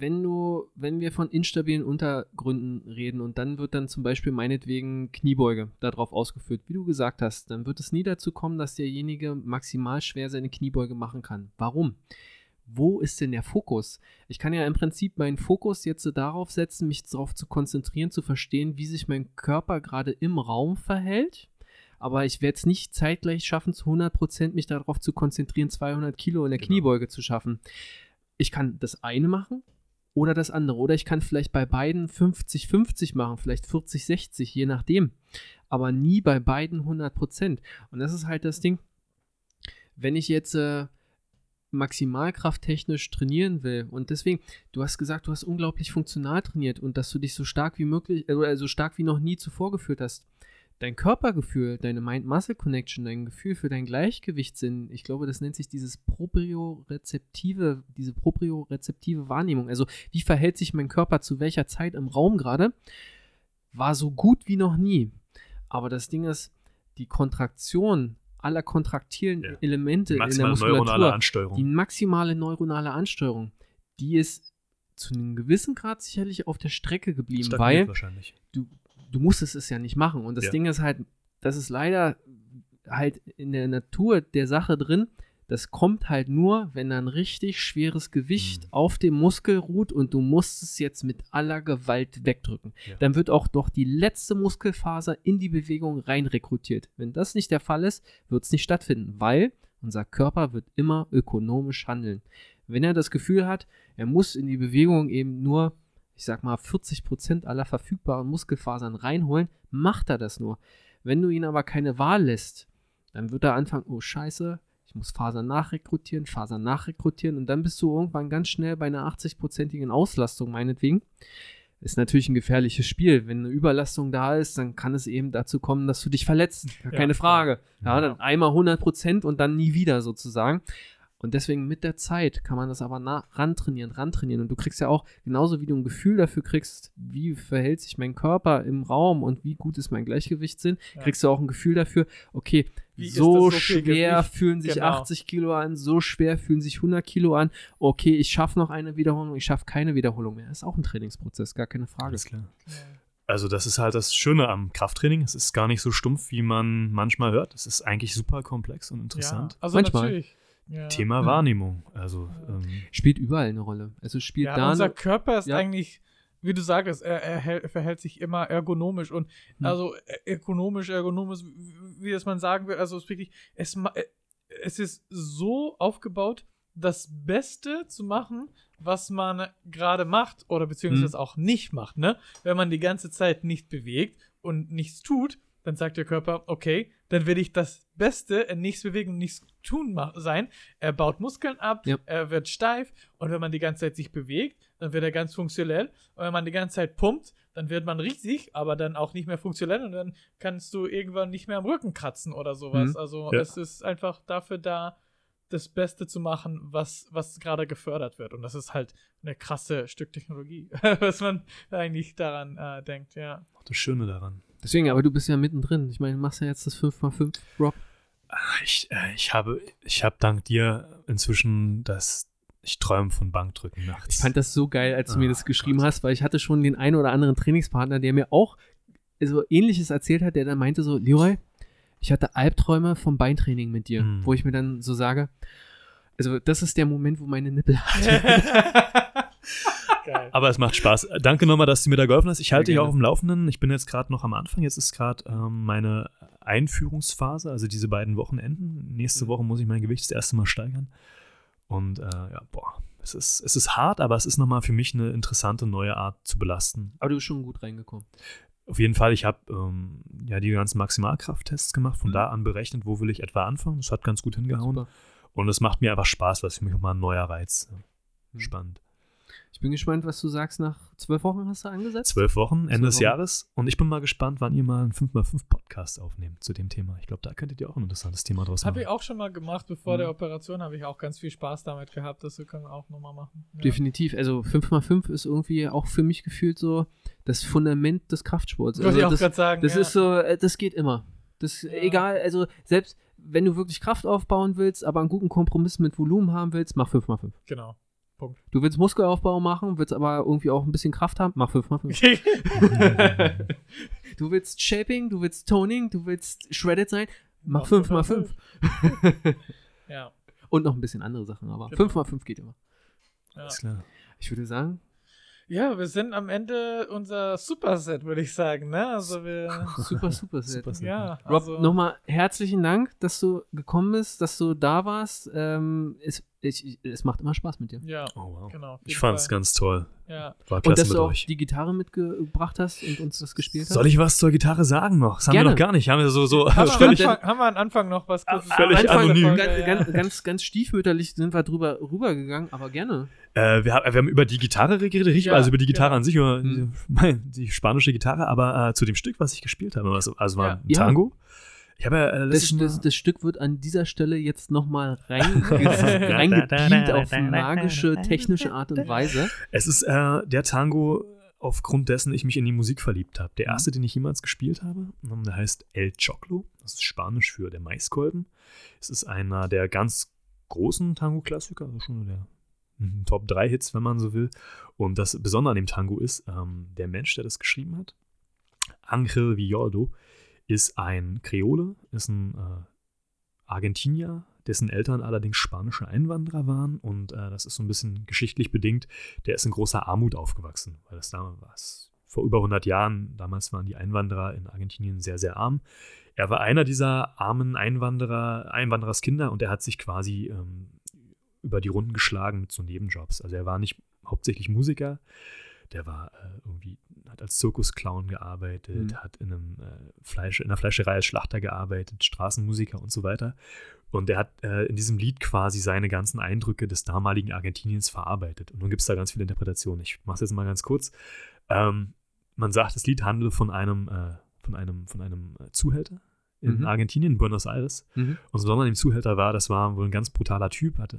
wenn du, wenn wir von instabilen Untergründen reden und dann wird dann zum Beispiel meinetwegen Kniebeuge darauf ausgeführt, wie du gesagt hast, dann wird es nie dazu kommen, dass derjenige maximal schwer seine Kniebeuge machen kann. Warum? Wo ist denn der Fokus? Ich kann ja im Prinzip meinen Fokus jetzt so darauf setzen, mich darauf zu konzentrieren, zu verstehen, wie sich mein Körper gerade im Raum verhält aber ich werde es nicht zeitgleich schaffen, zu 100% mich darauf zu konzentrieren, 200 Kilo in der Genau. Kniebeuge zu schaffen. Ich kann das eine machen oder das andere. Oder ich kann vielleicht bei beiden 50-50 machen, vielleicht 40-60, je nachdem. Aber nie bei beiden 100%. Und das ist halt das Ding, wenn ich jetzt äh, maximalkrafttechnisch trainieren will und deswegen, du hast gesagt, du hast unglaublich funktional trainiert und dass du dich so stark wie möglich, äh, oder so stark wie noch nie zuvor geführt hast dein Körpergefühl, deine Mind-Muscle-Connection, dein Gefühl für dein Gleichgewichtssinn, ich glaube, das nennt sich dieses propriorezeptive, diese propriorezeptive Wahrnehmung. Also, wie verhält sich mein Körper zu welcher Zeit im Raum gerade, war so gut wie noch nie. Aber das Ding ist, die Kontraktion aller kontraktilen Ja. Elemente in der Muskulatur, neuronale die Ansteuerung. maximale neuronale Ansteuerung, die ist zu einem gewissen Grad sicherlich auf der Strecke geblieben, Stagniert weil wahrscheinlich. du, du musstest es ja nicht machen. Und das Ja. Ding ist halt, das ist leider halt in der Natur der Sache drin. Das kommt halt nur, wenn ein richtig schweres Gewicht Mhm. auf dem Muskel ruht und du musst es jetzt mit aller Gewalt wegdrücken. Ja. Dann wird auch doch die letzte Muskelfaser in die Bewegung rein rekrutiert. Wenn das nicht der Fall ist, wird es nicht stattfinden, weil unser Körper wird immer ökonomisch handeln. Wenn er das Gefühl hat, er muss in die Bewegung eben nur ich sag mal, 40% aller verfügbaren Muskelfasern reinholen, macht er das nur. Wenn du ihn aber keine Wahl lässt, dann wird er anfangen, oh scheiße, ich muss Fasern nachrekrutieren, Fasern nachrekrutieren und dann bist du irgendwann ganz schnell bei einer 80-prozentigen Auslastung, meinetwegen. Ist natürlich ein gefährliches Spiel. Wenn eine Überlastung da ist, dann kann es eben dazu kommen, dass du dich verletzt. Gar Ja, keine Frage. Ja, Ja. dann einmal 100% und dann nie wieder sozusagen. Und deswegen mit der Zeit kann man das aber nah, rantrainieren, rantrainieren. Und du kriegst ja auch, genauso wie du ein Gefühl dafür kriegst, wie verhält sich mein Körper im Raum und wie gut ist mein Gleichgewichtssinn, Ja. kriegst du auch ein Gefühl dafür, okay, so, so schwer fühlen sich Genau. 80 Kilo an, so schwer fühlen sich 100 Kilo an. Okay, ich schaffe noch eine Wiederholung, ich schaffe keine Wiederholung mehr. Das ist auch ein Trainingsprozess, gar keine Frage. Alles klar. Also das ist halt das Schöne am Krafttraining. Es ist gar nicht so stumpf, wie man manchmal hört. Es ist eigentlich super komplex und interessant. Ja, also Manchmal. natürlich. Ja. Thema Ja. Wahrnehmung. Also ähm, Spielt überall eine Rolle. Also spielt Ja, da unser eine, Körper ist Ja. eigentlich, wie du sagst, er, er, hält- verhält sich immer ergonomisch und Hm. also äh, ökonomisch, ergonomisch, wie- das man sagen will, also es ist wirklich, es, äh, es ist so aufgebaut, das Beste zu machen, was man gerade macht oder beziehungsweise auch nicht macht, ne? Wenn man die ganze Zeit nicht bewegt und nichts tut, dann sagt der Körper, okay, dann will ich das Beste in nichts bewegen und nichts tun sein. Er baut Muskeln ab, Ja. er wird steif und wenn man die ganze Zeit sich bewegt, dann wird er ganz funktionell. Und wenn man die ganze Zeit pumpt, dann wird man riesig, aber dann auch nicht mehr funktionell und dann kannst du irgendwann nicht mehr am Rücken kratzen oder sowas. Mhm. Also Ja. es ist einfach dafür da, das Beste zu machen, was, was gerade gefördert wird. Und das ist halt eine krasse Stück Technologie, was man eigentlich daran äh, denkt, ja. auch das Schöne daran. Deswegen, aber du bist ja mittendrin. Ich meine, du machst ja jetzt das 5x5, Rob. Ah, Ich, äh, ich habe, ich habe dank dir inzwischen das, ich träume von Bankdrücken nachts. Ich fand das so geil, als du mir Ah, das geschrieben Gott. hast, weil ich hatte schon den einen oder anderen Trainingspartner, der mir auch so ähnliches erzählt hat, der dann meinte so, Leroy, ich hatte Albträume vom Beintraining mit dir, Mhm. wo ich mir dann so sage, also das ist der Moment, wo meine Nippel hart Geil. Aber es macht Spaß. Danke nochmal, dass du mir da geholfen hast. Ich halte dich auch auf dem Laufenden. Ich bin jetzt gerade noch am Anfang. Jetzt ist gerade ähm, meine Einführungsphase, also diese beiden Wochenenden. Nächste Mhm. Woche muss ich mein Gewicht das erste Mal steigern. Und äh, ja, boah, es ist, es ist hart, aber es ist nochmal für mich eine interessante neue Art zu belasten. Aber du bist schon gut reingekommen. Auf jeden Fall, ich habe ähm, ja die ganzen Maximalkrafttests gemacht, von Mhm. da an berechnet, wo will ich etwa anfangen. Das hat ganz gut hingehauen. Super. Und es macht mir einfach Spaß, was für mich auch mal ein neuer Reiz. Ja. Mhm. Spannend. Ich bin gespannt, was du sagst. Nach zwölf Wochen hast du angesetzt? Zwölf Wochen, Ende des Wochen. Jahres. Und ich bin mal gespannt, wann ihr mal einen 5x5 Podcast aufnehmt zu dem Thema. Ich glaube, da könntet ihr auch ein interessantes Thema draus Habe machen. ich auch schon mal gemacht, bevor Mhm. der Operation habe ich auch ganz viel Spaß damit gehabt. Das können wir auch nochmal machen. Ja. Definitiv. Also 5x5 ist irgendwie auch für mich gefühlt so das Fundament des Kraftsports. Wollte Also ich auch das, gerade sagen. das ja. ist so, äh, das geht immer. Das egal, also selbst wenn du wirklich Kraft aufbauen willst, aber einen guten Kompromiss mit Volumen haben willst, mach 5x5. Genau. Punkt. Du willst Muskelaufbau machen, willst aber irgendwie auch ein bisschen Kraft haben, mach 5x5. du willst Shaping, du willst Toning, du willst Shredded sein, mach 5x5. ja. Und noch ein bisschen andere Sachen, aber Genau. 5x5 geht immer. Ja. Alles klar. Ich würde sagen, ja, wir sind am Ende unser Superset, würde ich sagen. Ne? Also wir. super, super Set. Super Set. ja, Rob, also, nochmal herzlichen Dank, dass du gekommen bist, dass du da warst. Ähm, es, ich, es macht immer Spaß mit dir. Ja, Oh, wow. genau. Ich fand es ganz toll. Ja. War Und klasse dass mit du auch euch. die Gitarre mitgebracht hast und uns das gespielt hast. Soll ich was zur Gitarre sagen noch? Das haben Gerne. wir noch gar nicht. Haben wir so, so Haben, wir. Anfang, haben wir am Anfang noch was Kurzes völlig am Anfang der anonym. Folge, Ganz, ja. ganz, ganz, ganz stiefmütterlich sind wir drüber rübergegangen, aber gerne. Äh, wir, haben, wir haben über die Gitarre geredet, richtig? Ja, also über die Gitarre genau. an sich, über Hm. die, die spanische Gitarre, aber äh, zu dem Stück, was ich gespielt habe, also, also war Ja. ein Ja. Tango. Ich habe ja äh, Das, das, das Stück wird an dieser Stelle jetzt nochmal reingebeamt auf magische, technische Art und Weise. Es ist äh, der Tango, aufgrund dessen ich mich in die Musik verliebt habe. Mhm. Der erste, den ich jemals gespielt habe, ähm, der heißt El Choclo. Das ist Spanisch für der Maiskolben. Es ist einer der ganz großen Tango-Klassiker, also schon der mhm, Top 3 Hits, wenn man so will. Und das Besondere an dem Tango ist, ähm, der Mensch, der das geschrieben hat, Angel Villoldo, ist ein Kreole, ist ein äh, Argentinier, dessen Eltern allerdings spanische Einwanderer waren. Und äh, das ist so ein bisschen geschichtlich bedingt. Der ist in großer Armut aufgewachsen, weil das damals war vor über 100 Jahren. Damals waren die Einwanderer in Argentinien sehr, sehr arm. Er war einer dieser armen Einwanderer, Einwandererskinder und er hat sich quasi ähm, über die Runden geschlagen mit so Nebenjobs. Also er war nicht hauptsächlich Musiker, der war äh, irgendwie, hat als Zirkusclown gearbeitet, Mhm. hat in einem äh, Fleisch, in einer Fleischerei als Schlachter gearbeitet, Straßenmusiker und so weiter. Und er hat äh, in diesem Lied quasi seine ganzen Eindrücke des damaligen Argentiniens verarbeitet. Und nun gibt es da ganz viele Interpretationen. Ich mache es jetzt mal ganz kurz. Ähm, man sagt, das Lied handle von einem, äh, von einem, von einem äh, Zuhälter in Mhm. Argentinien, in Buenos Aires. Mhm. Und das Besondere an dem Zuhälter war, das war wohl ein ganz brutaler Typ, hatte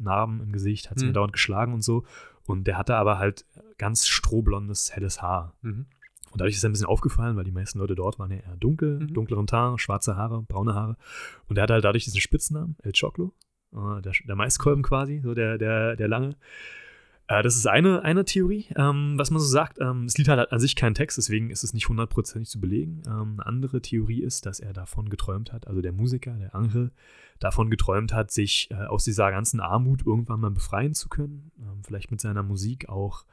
Narben im Gesicht, hat sich Mhm. dauernd geschlagen und so. Und der hatte aber halt ganz strohblondes, helles Haar. Mhm. Und dadurch ist er ein bisschen aufgefallen, weil die meisten Leute dort waren ja eher dunkel, Mhm. dunkleren Teint, schwarze Haare, braune Haare. Und er hatte halt dadurch diesen Spitznamen, El Choclo, äh, der, der Maiskolben quasi, so der, der, der lange. Äh, das ist eine, eine Theorie, ähm, was man so sagt. Ähm, das Lied hat halt an sich keinen Text, deswegen ist es nicht hundertprozentig zu belegen. Ähm, eine andere Theorie ist, dass er davon geträumt hat, also der Musiker, der Angel, davon geträumt hat, sich äh, aus dieser ganzen Armut irgendwann mal befreien zu können. Ähm, vielleicht mit seiner Musik auch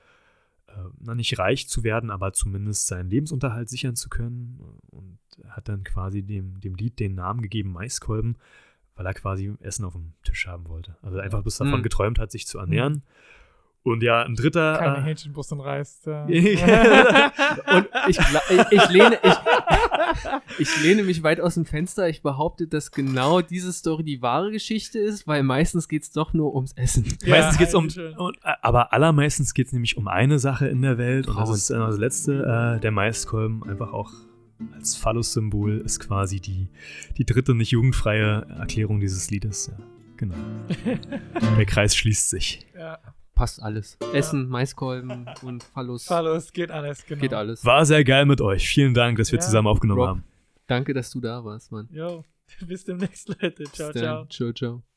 äh, nicht reich zu werden, aber zumindest seinen Lebensunterhalt sichern zu können. Und er hat dann quasi dem, dem Lied den Namen gegeben, Maiskolben, weil er quasi Essen auf dem Tisch haben wollte. Also einfach bloß davon Mhm. geträumt hat, sich zu ernähren. Und ja, ein dritter. Keine äh, Hähnchenbrust und Reis. Ja. Und ich, ich, ich, lehne, ich, ich lehne mich weit aus dem Fenster. Ich behaupte, dass genau diese Story die wahre Geschichte ist, weil meistens geht es doch nur ums Essen. Ja, Meistens geht es um, und, äh, aber allermeistens geht es nämlich um eine Sache in der Welt und das Frauen. ist äh, das letzte, äh, der Maiskolben, einfach auch als Phallus-Symbol ist quasi die, die dritte nicht jugendfreie Erklärung dieses Liedes. Ja, genau. der Kreis schließt sich. Ja, Passt alles. Essen, Maiskolben und Phallus. Hallos, geht alles, genau. Geht alles. War sehr geil mit euch. Vielen Dank, dass wir Ja. zusammen aufgenommen Rob. haben. Danke, dass du da warst, Mann. Jo, bis demnächst, Leute. Ciao, Bis ciao. dann. Ciao, ciao.